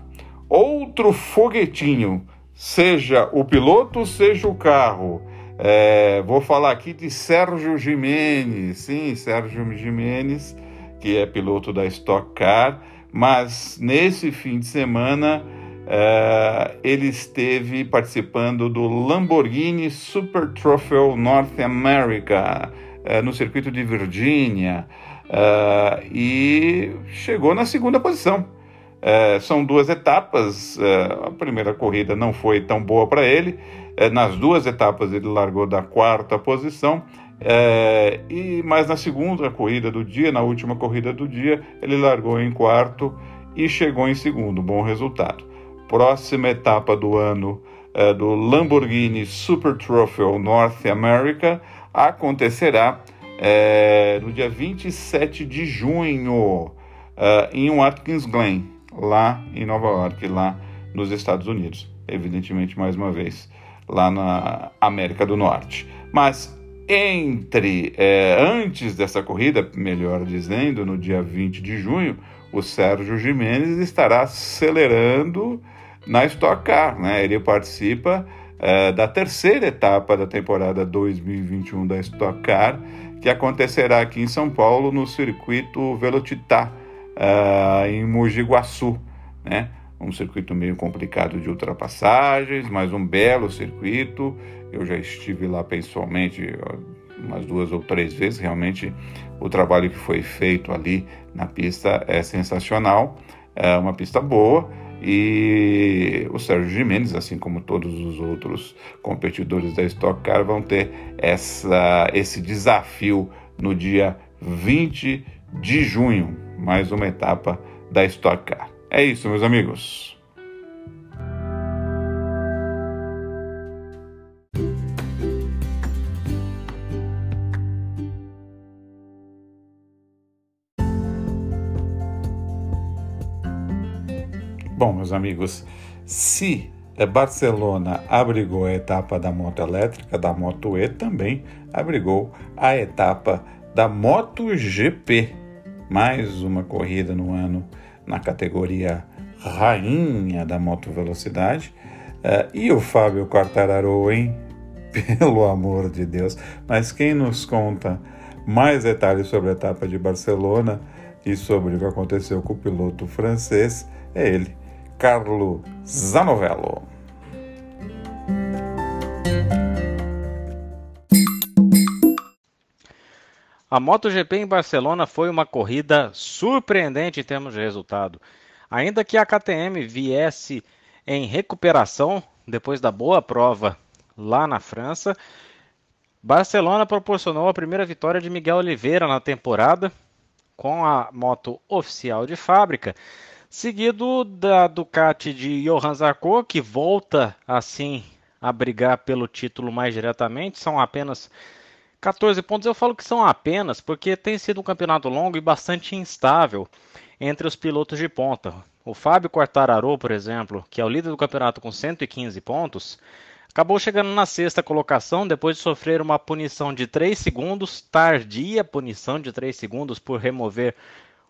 outro foguetinho, seja o piloto, seja o carro. É, vou falar aqui de Sérgio Jimenez, sim, Sérgio Jimenez, que é piloto da Stock Car, mas nesse fim de semana é, ele esteve participando do Lamborghini Super Trophy North America é, no circuito de Virgínia é, e chegou na segunda posição. São duas etapas. A primeira corrida não foi tão boa para ele. Nas duas etapas ele largou da quarta posição. E mas na segunda corrida do dia, na última corrida do dia, ele largou em quarto e chegou em segundo. Bom resultado. Próxima etapa do ano é, do Lamborghini Super Trophy North America acontecerá é, no dia 27 de junho em Watkins Glen lá em Nova York, lá nos Estados Unidos. Evidentemente, mais uma vez, lá na América do Norte. Mas entre antes dessa corrida, melhor dizendo, no dia 20 de junho, o Sérgio Jimenez estará acelerando na Stock Car. Né? Ele participa é, da terceira etapa da temporada 2021 da Stock Car, que acontecerá aqui em São Paulo no circuito Velocitar, uh, em Mogi Guaçu, né? Um circuito meio complicado de ultrapassagens, mas um belo circuito. Eu já estive lá pessoalmente umas duas ou três vezes. Realmente, o trabalho que foi feito ali na pista é sensacional. É uma pista boa e o Sérgio Jimenez, assim como todos os outros competidores da Stock Car, vão ter essa, esse desafio no dia 20 de junho, mais uma etapa da Stock Car. É isso, meus amigos. Bom, meus amigos, se Barcelona abrigou a etapa da moto elétrica, da Moto E, também abrigou a etapa da MotoGP. Mais uma corrida no ano na categoria rainha da moto velocidade. Uh, e o Fábio Quartararo, hein? Pelo amor de Deus. Mas quem nos conta mais detalhes sobre a etapa de Barcelona e sobre o que aconteceu com o piloto francês é ele, Carlo Zanovello. A MotoGP em Barcelona foi uma corrida surpreendente em termos de resultado. Ainda que a KTM viesse em recuperação depois da boa prova lá na França, Barcelona proporcionou a primeira vitória de Miguel Oliveira na temporada com a moto oficial de fábrica seguido da Ducati de Johan Zarco, que volta assim a brigar pelo título mais diretamente. São apenas 14 pontos. Eu falo que são apenas porque tem sido um campeonato longo e bastante instável entre os pilotos de ponta. O Fábio Quartararo, por exemplo, que é o líder do campeonato com 115 pontos, acabou chegando na sexta colocação depois de sofrer uma punição de 3 segundos, tardia punição de 3 segundos por remover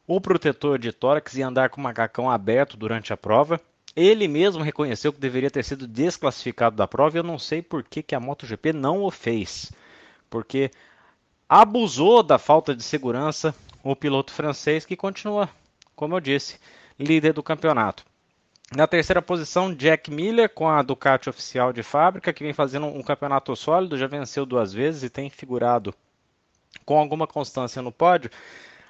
o protetor de tórax e andar com o macacão aberto durante a prova. Ele mesmo reconheceu que deveria ter sido desclassificado da prova e eu não sei por que, que a MotoGP não o fez. Porque abusou da falta de segurança o piloto francês que continua, como eu disse, líder do campeonato. Na terceira posição, Jack Miller com a Ducati oficial de fábrica, que vem fazendo um campeonato sólido, já venceu duas vezes e tem figurado com alguma constância no pódio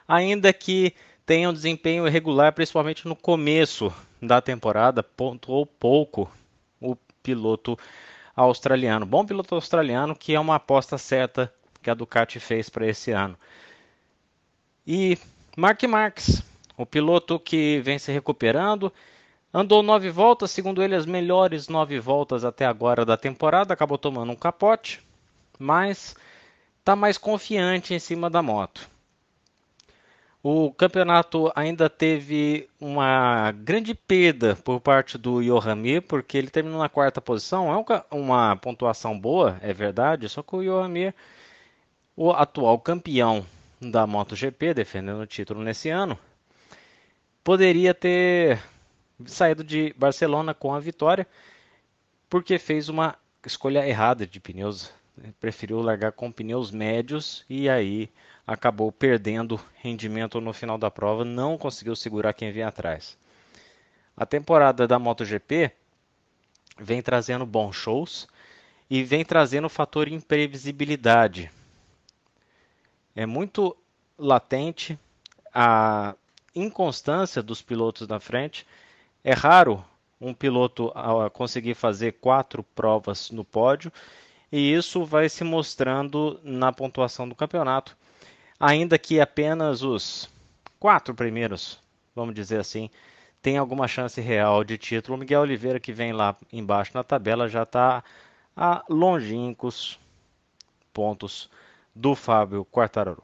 ainda que tenha um desempenho irregular, principalmente no começo da temporada, pontuou pouco o piloto australiano. Bom piloto australiano, que é uma aposta certa que a Ducati fez para esse ano. E Mark Marques, o piloto que vem se recuperando, andou nove voltas, segundo ele, as melhores nove voltas até agora da temporada, acabou tomando um capote, mas está mais confiante em cima da moto. O campeonato ainda teve uma grande perda por parte do Johan Mir, porque ele terminou na quarta posição. É uma pontuação boa, é verdade, só que o Johan Mir, o atual campeão da MotoGP, defendendo o título nesse ano, poderia ter saído de Barcelona com a vitória, porque fez uma escolha errada de pneus. Preferiu largar com pneus médios e aí acabou perdendo rendimento no final da prova, não conseguiu segurar quem vinha atrás. A temporada da MotoGP vem trazendo bons shows e vem trazendo o fator imprevisibilidade. É muito latente a inconstância dos pilotos na frente. É raro um piloto conseguir fazer quatro provas no pódio, e isso vai se mostrando na pontuação do campeonato ainda que apenas os quatro primeiros, vamos dizer assim, tem alguma chance real de título. O Miguel Oliveira, que vem lá embaixo na tabela, já está a longínquos pontos do Fábio Quartararo.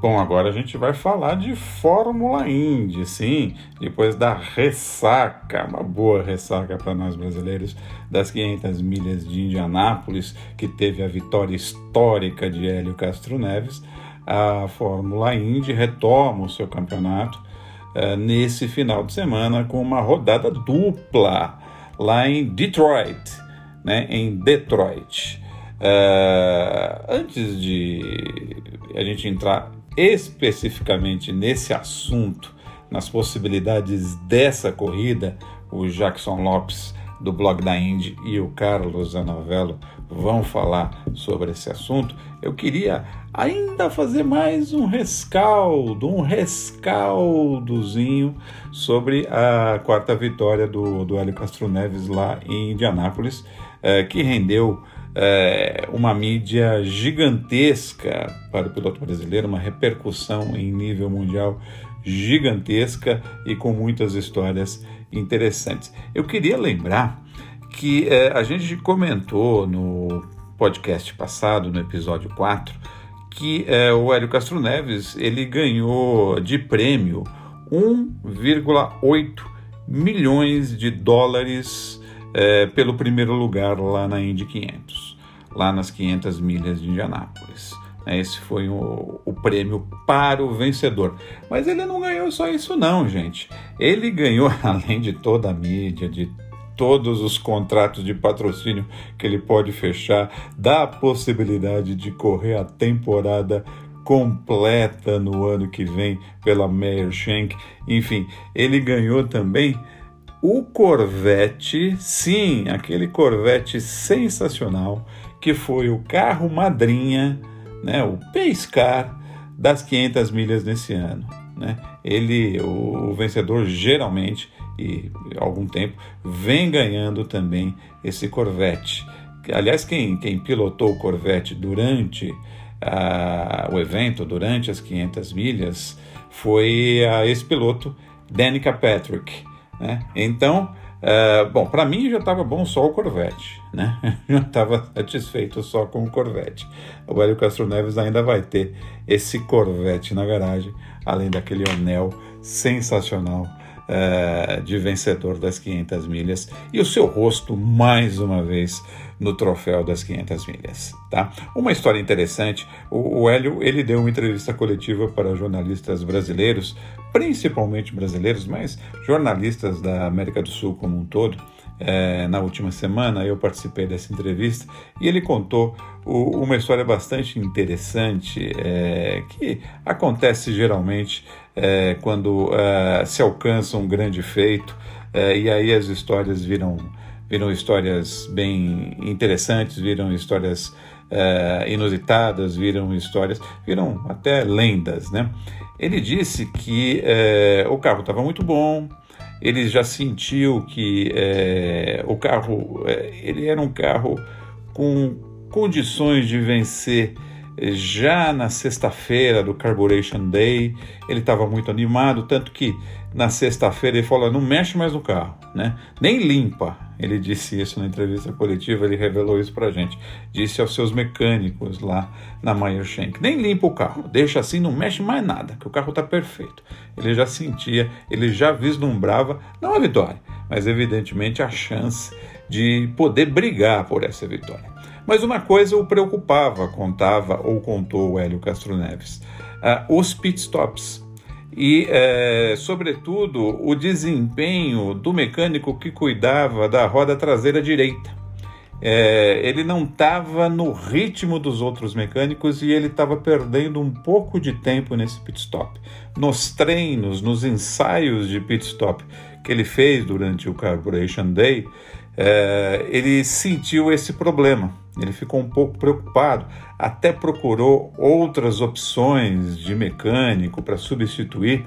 Bom, agora a gente vai falar de Fórmula Indy, sim, depois da ressaca, uma boa ressaca para nós brasileiros, das 500 milhas de Indianápolis, que teve a vitória histórica de Hélio Castro Neves, a Fórmula Indy retoma o seu campeonato uh, nesse final de semana com uma rodada dupla lá em Detroit, né, em Detroit. Uh, antes de a gente entrar especificamente nesse assunto, nas possibilidades dessa corrida, o Jackson Lopes do blog da Indy e o Carlos Zanovello vão falar sobre esse assunto. Eu queria ainda fazer mais um rescaldo, um rescaldozinho sobre a quarta vitória do, do Hélio Castro Neves lá em Indianápolis, eh, que rendeu é, uma mídia gigantesca para o piloto brasileiro, uma repercussão em nível mundial gigantesca e com muitas histórias interessantes. Eu queria lembrar que é, a gente comentou no podcast passado, no episódio 4, que é, o Hélio Castro Neves ele ganhou de prêmio 1,8 milhões de dólares é, pelo primeiro lugar lá na Indy 500, lá nas 500 milhas de Indianápolis. É, esse foi o, o, prêmio para o vencedor. Mas ele não ganhou só isso, não, gente. Ele ganhou, além de toda a mídia, de todos os contratos de patrocínio que ele pode fechar, da possibilidade de correr a temporada completa no ano que vem pela Meyer Shank. Enfim, ele ganhou também o Corvette, sim, aquele Corvette sensacional que foi o carro madrinha, né, o Pace Car das 500 milhas nesse ano. Né? Ele, o vencedor, geralmente, e algum tempo, vem ganhando também esse Corvette. Aliás, quem, quem pilotou o Corvette durante o evento, durante as 500 milhas, foi esse piloto, Danica Patrick né? Então, uh, bom, para mim já estava bom só o Corvette, né? já estava satisfeito só com o Corvette. O Hélio Castro Neves ainda vai ter esse Corvette na garagem, além daquele anel sensacional uh, de vencedor das 500 milhas e o seu rosto mais uma vez no troféu das 500 milhas, tá? Uma história interessante, o, o Hélio, ele deu uma entrevista coletiva para jornalistas brasileiros, principalmente brasileiros, mas jornalistas da América do Sul como um todo, é, na última semana eu participei dessa entrevista e ele contou o, uma história bastante interessante é, que acontece geralmente é, quando se alcança um grande feito e aí as histórias viram viram histórias bem interessantes, viram histórias uh, inusitadas, viram histórias, viram até lendas, né? Ele disse que uh, o carro estava muito bom, ele já sentiu que uh, o carro, ele era um carro com condições de vencer já na sexta-feira do Carburation Day, ele estava muito animado, tanto que na sexta-feira ele falou: não mexe mais no carro, né? nem limpa. Ele disse isso na entrevista coletiva, ele revelou isso para gente. Disse aos seus mecânicos lá na Meyer Shank: nem limpa o carro, deixa assim, não mexe mais nada, que o carro está perfeito. Ele já sentia, ele já vislumbrava, não a vitória, mas evidentemente a chance de poder brigar por essa vitória. Mas uma coisa o preocupava, contava ou contou o Hélio Castro Neves: uh, os pitstops. E, uh, sobretudo, o desempenho do mecânico que cuidava da roda traseira direita. É, ele não estava no ritmo dos outros mecânicos e ele estava perdendo um pouco de tempo nesse pit stop. Nos treinos, nos ensaios de pit stop que ele fez durante o Carburation Day, é, ele sentiu esse problema. Ele ficou um pouco preocupado, até procurou outras opções de mecânico para substituir,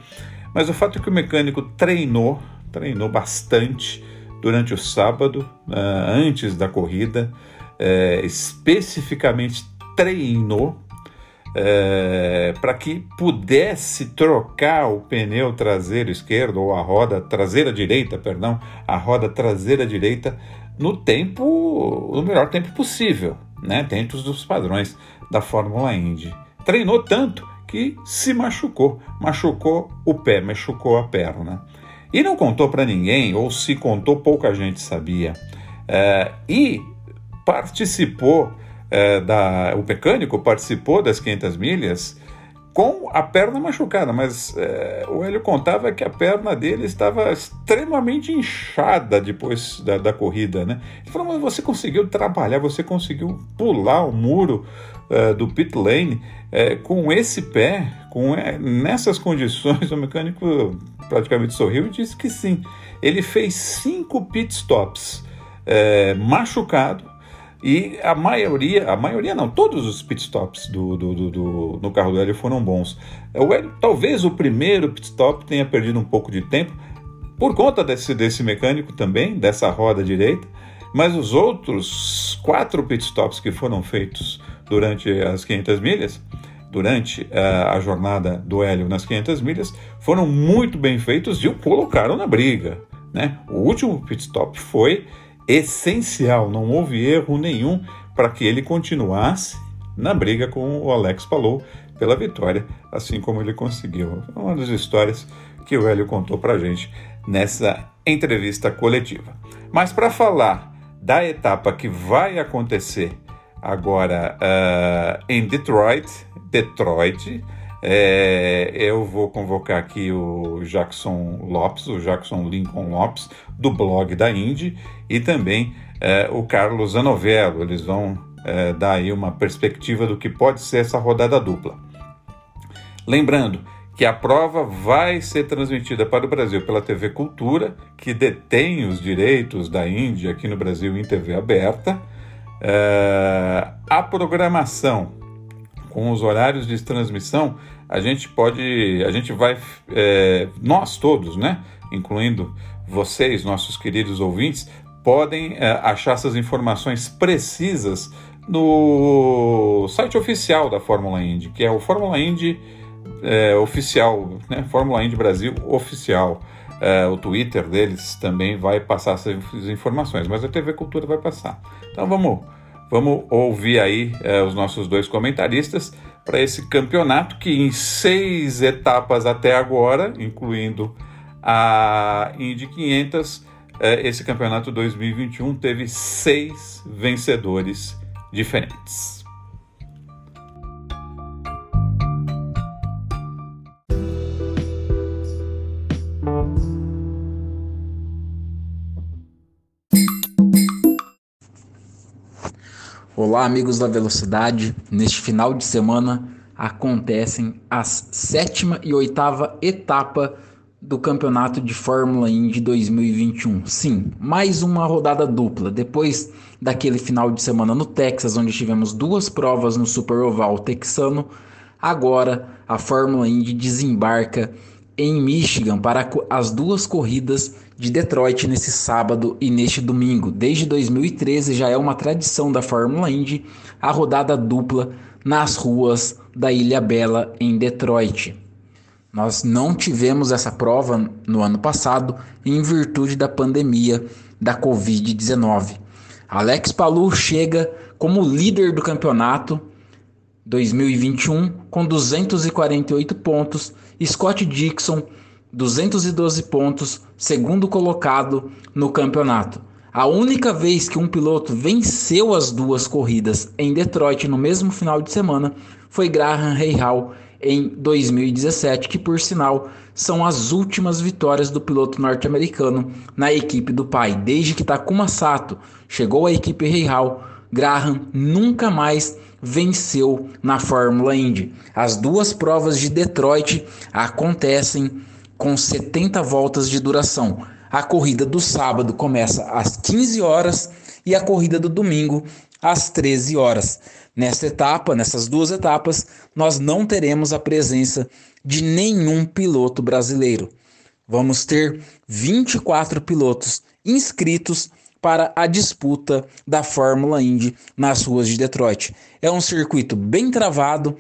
mas o fato é que o mecânico treinou, treinou bastante durante o sábado, uh, antes da corrida, uh, especificamente treinou uh, para que pudesse trocar o pneu traseiro esquerdo ou a roda traseira direita, perdão, a roda traseira direita no tempo, no melhor tempo possível, né, dentro dos padrões da Fórmula Indy. Treinou tanto que se machucou, machucou o pé, machucou a perna. E não contou para ninguém, ou se contou, pouca gente sabia. É, e participou, é, da, o mecânico participou das 500 milhas com a perna machucada, mas é, o Hélio contava que a perna dele estava extremamente inchada depois da, da, corrida, né? Ele falou, mas você conseguiu trabalhar, você conseguiu pular o muro é, do pit lane é, com esse pé, com é, nessas condições, o mecânico praticamente sorriu e disse que sim. Ele fez cinco pit stops machucado, e a maioria, a maioria não, todos os pitstops do, do, do, do, no carro do Hélio foram bons. O Hélio, talvez o primeiro pitstop tenha perdido um pouco de tempo, por conta desse, desse mecânico também, dessa roda direita, mas os outros quatro pitstops que foram feitos durante as 500 milhas, durante uh, a jornada do Hélio nas 500 milhas, foram muito bem feitos e o colocaram na briga. Né? O último pitstop foi essencial, não houve erro nenhum para que ele continuasse na briga com o Alex Palou pela vitória, assim como ele conseguiu. É uma das histórias que o Hélio contou para gente nessa entrevista coletiva. Mas para falar da etapa que vai acontecer agora uh, em Detroit, Detroit, é, eu vou convocar aqui o Jackson Lopes, o Jackson Lincoln Lopes, do blog da Indy, e também é, o Carlos Anovello. Eles vão é, dar aí uma perspectiva do que pode ser essa rodada dupla. Lembrando que a prova vai ser transmitida para o Brasil pela TV Cultura, que detém os direitos da Índia aqui no Brasil em TV aberta. É, a programação com os horários de transmissão a gente pode, a gente vai, é, nós todos, né, incluindo vocês, nossos queridos ouvintes, podem é, achar essas informações precisas no site oficial da Fórmula Indy, que é o Fórmula Indy é, oficial, né, Fórmula Indy Brasil oficial. É, o Twitter deles também vai passar essas informações, mas a TV Cultura vai passar. Então vamos, vamos ouvir aí é, os nossos dois comentaristas para esse campeonato que em seis etapas até agora, incluindo a Indy 500, é, esse campeonato 2021 teve seis vencedores diferentes. Olá, amigos da Velocidade. Neste final de semana acontecem as sétima e oitava etapa do Campeonato de Fórmula Indy 2021. Sim, mais uma rodada dupla. Depois daquele final de semana no Texas, onde tivemos duas provas no Super Oval texano, agora a Fórmula Indy desembarca em Michigan para as duas corridas de Detroit nesse sábado e neste domingo. Desde 2013 já é uma tradição da Fórmula Indy a rodada dupla nas ruas da Ilha Bela em Detroit. Nós não tivemos essa prova no ano passado em virtude da pandemia da Covid-19. Alex Palou chega como líder do campeonato 2021 com 248 pontos, Scott Dixon 212 pontos, segundo colocado no campeonato. A única vez que um piloto venceu as duas corridas em Detroit no mesmo final de semana foi Graham Rahal em 2017, que por sinal são as últimas vitórias do piloto norte-americano na equipe do pai. Desde que Takuma Sato chegou à equipe Rahal, Graham nunca mais venceu na Fórmula Indy. As duas provas de Detroit acontecem com 70 voltas de duração. A corrida do sábado começa às 15 horas e a corrida do domingo às 13 horas. Nesta etapa, nessas duas etapas, nós não teremos a presença de nenhum piloto brasileiro. Vamos ter 24 pilotos inscritos para a disputa da Fórmula Indy nas ruas de Detroit. É um circuito bem travado,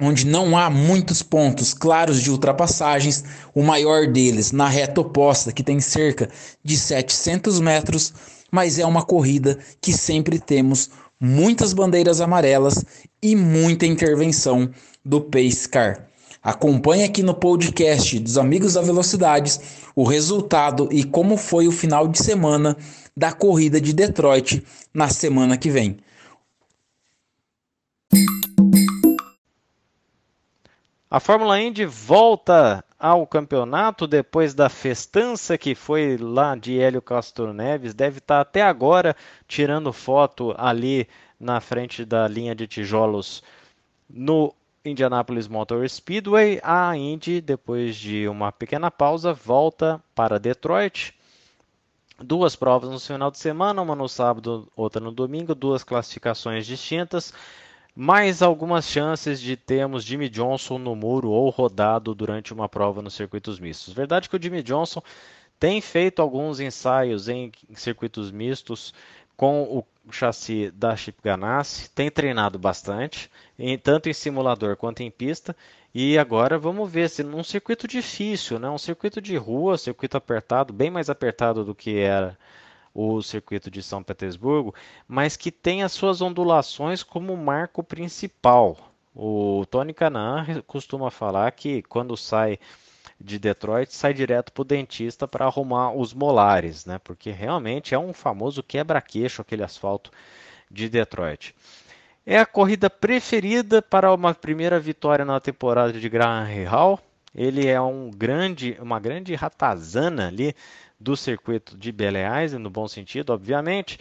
onde não há muitos pontos claros de ultrapassagens, o maior deles na reta oposta, que tem cerca de 700 metros, mas é uma corrida que sempre temos muitas bandeiras amarelas e muita intervenção do Pace Car. Acompanhe aqui no podcast dos Amigos da Velocidades o resultado e como foi o final de semana da corrida de Detroit na semana que vem. A Fórmula Indy volta ao campeonato depois da festança que foi lá de Hélio Castro Neves. Deve estar até agora tirando foto ali na frente da linha de tijolos no Indianapolis Motor Speedway. A Indy, depois de uma pequena pausa, volta para Detroit. Duas provas no final de semana, uma no sábado, outra no domingo, duas classificações distintas mais algumas chances de termos Jimmy Johnson no muro ou rodado durante uma prova nos circuitos mistos. Verdade que o Jimmy Johnson tem feito alguns ensaios em circuitos mistos com o chassi da Chip Ganassi, tem treinado bastante, em, tanto em simulador quanto em pista, e agora vamos ver se num circuito difícil, né? um circuito de rua, circuito apertado, bem mais apertado do que era o circuito de São Petersburgo, mas que tem as suas ondulações como marco principal. O Tony Canaan costuma falar que quando sai de Detroit sai direto para o dentista para arrumar os molares, né? Porque realmente é um famoso quebra-queixo aquele asfalto de Detroit. É a corrida preferida para uma primeira vitória na temporada de Graham Hall. Ele é um grande, uma grande ratazana ali do circuito de Belle no bom sentido, obviamente.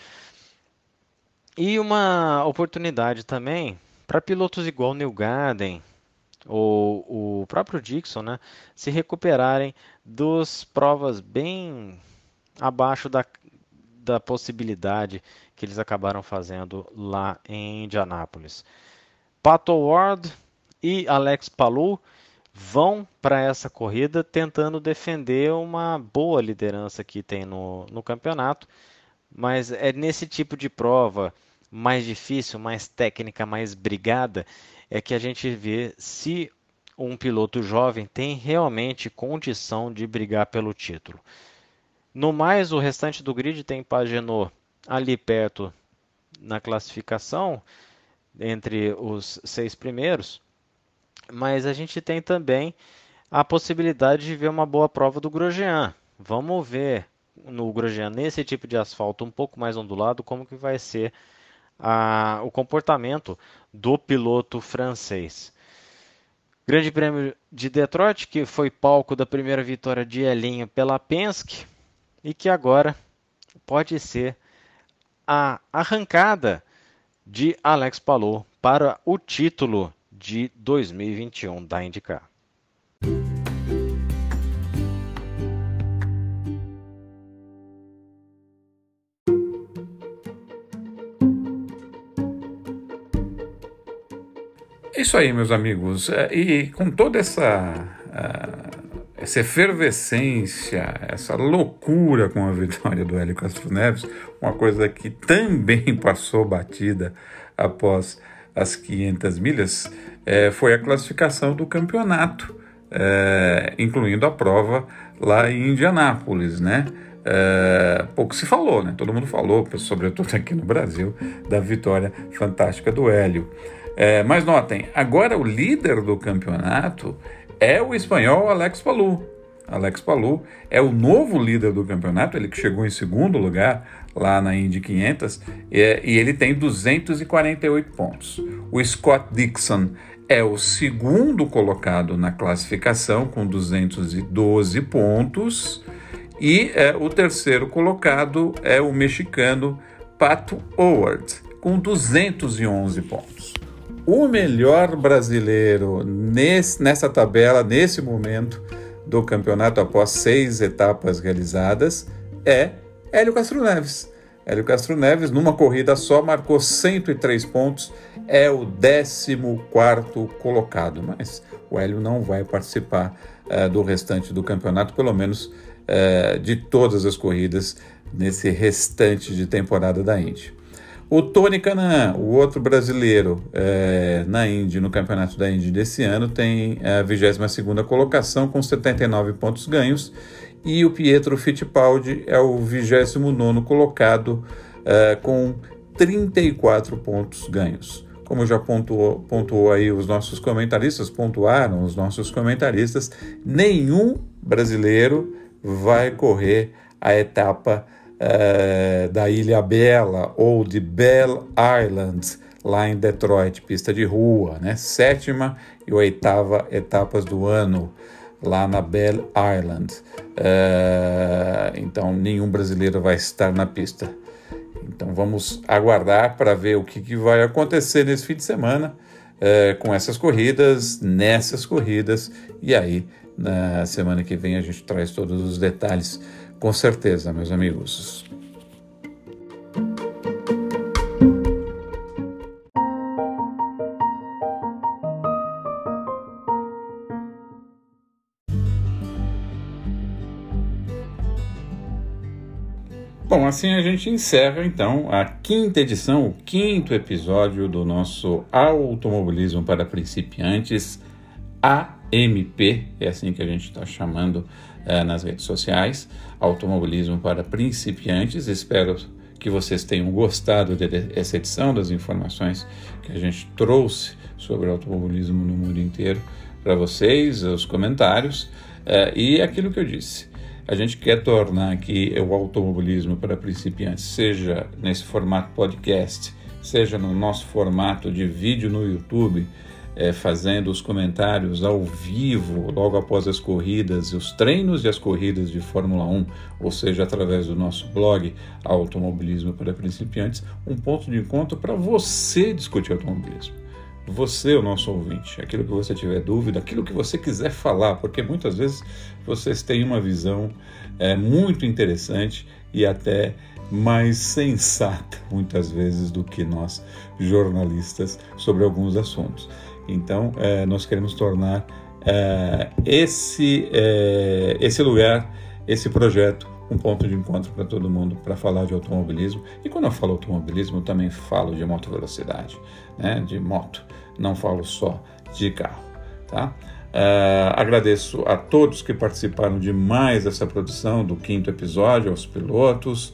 E uma oportunidade também para pilotos igual Neil Garden ou o próprio Dixon, né, se recuperarem dos provas bem abaixo da, da possibilidade que eles acabaram fazendo lá em Indianápolis. Pato Ward e Alex Palou vão para essa corrida tentando defender uma boa liderança que tem no, no campeonato, mas é nesse tipo de prova mais difícil, mais técnica, mais brigada, é que a gente vê se um piloto jovem tem realmente condição de brigar pelo título. No mais, o restante do grid tem Pagenot ali perto na classificação, entre os seis primeiros mas a gente tem também a possibilidade de ver uma boa prova do Grosjean. Vamos ver no Grosjean, nesse tipo de asfalto um pouco mais ondulado, como que vai ser a, o comportamento do piloto francês. Grande Prêmio de Detroit, que foi palco da primeira vitória de Elinho pela Penske e que agora pode ser a arrancada de Alex Palou para o título de 2021 da IndyCar. É isso aí, meus amigos. É, e com toda essa, essa efervescência, essa loucura com a vitória do Hélio Castro Neves, uma coisa que também passou batida após as 500 milhas, é, foi a classificação do campeonato, é, incluindo a prova lá em Indianápolis, né? É, pouco se falou, né? Todo mundo falou, sobretudo aqui no Brasil, da vitória fantástica do Hélio. É, mas notem, agora o líder do campeonato é o espanhol Alex Palou. Alex Palou é o novo líder do campeonato, ele que chegou em segundo lugar lá na Indy 500 e, e ele tem 248 pontos. O Scott Dixon é o segundo colocado na classificação com 212 pontos e é, o terceiro colocado é o mexicano Pato Howard com 211 pontos. O melhor brasileiro nesse, nessa tabela, nesse momento do campeonato, após seis etapas realizadas, é Hélio Castro Neves. Hélio Castro Neves, numa corrida só, marcou 103 pontos, é o 14 colocado, mas o Hélio não vai participar uh, do restante do campeonato, pelo menos uh, de todas as corridas nesse restante de temporada da Indy. O Tony Canaan, o outro brasileiro é, na Indy, no campeonato da Indy desse ano, tem a 22ª colocação com 79 pontos ganhos e o Pietro Fittipaldi é o 29 colocado uh, com 34 pontos ganhos. como já pontuou, pontuou aí os nossos comentaristas, pontuaram os nossos comentaristas, nenhum brasileiro vai correr a etapa uh, da Ilha Bela ou de Bell Island, lá em Detroit, pista de rua, né? Sétima e oitava etapas do ano lá na Bell Island. Uh, então nenhum brasileiro vai estar na pista. Então vamos aguardar para ver o que, que, vai acontecer nesse fim de semana uh, com essas corridas, nessas corridas, e aí na semana que vem a gente traz todos os detalhes, com certeza, meus amigos. Bom, assim a gente encerra então a quinta edição, o quinto episódio do nosso Automobilismo para Principiantes, AMP, é assim que a gente está chamando uh, nas redes sociais, Automobilismo para Principiantes. Espero que vocês tenham gostado dessa edição, das informações que a gente trouxe sobre automobilismo no mundo inteiro para vocês, os comentários uh, e aquilo que eu disse a gente quer tornar aqui o automobilismo para principiantes, seja nesse formato podcast, seja no nosso formato de vídeo no YouTube, é, fazendo os comentários ao vivo logo após as corridas, os treinos e as corridas de Fórmula 1, ou seja, através do nosso blog Automobilismo para Principiantes, um ponto de encontro para você discutir automobilismo você, o nosso ouvinte, aquilo que você tiver dúvida, aquilo que você quiser falar, porque muitas vezes vocês têm uma visão é, muito interessante e até mais sensata, muitas vezes, do que nós jornalistas sobre alguns assuntos. Então, é, nós queremos tornar é, esse, esse lugar, esse projeto, um ponto de encontro para todo mundo para falar de automobilismo. E quando eu falo automobilismo, eu também falo de moto velocidade, né? de moto, não falo só de carro. Tá? Uh, agradeço a todos que participaram de mais essa produção do quinto episódio, aos pilotos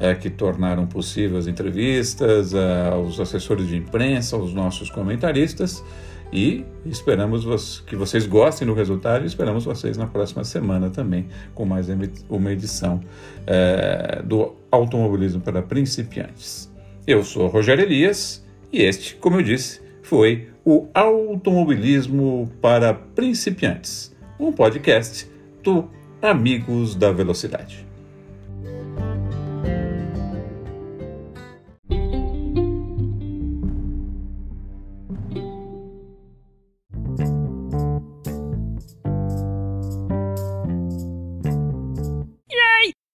uh, que tornaram possível as entrevistas, uh, aos assessores de imprensa, aos nossos comentaristas e esperamos que vocês gostem do resultado e esperamos vocês na próxima semana também com mais uma edição é, do Automobilismo para Principiantes. Eu sou Rogério Elias e este, como eu disse, foi o Automobilismo para Principiantes, um podcast do Amigos da Velocidade.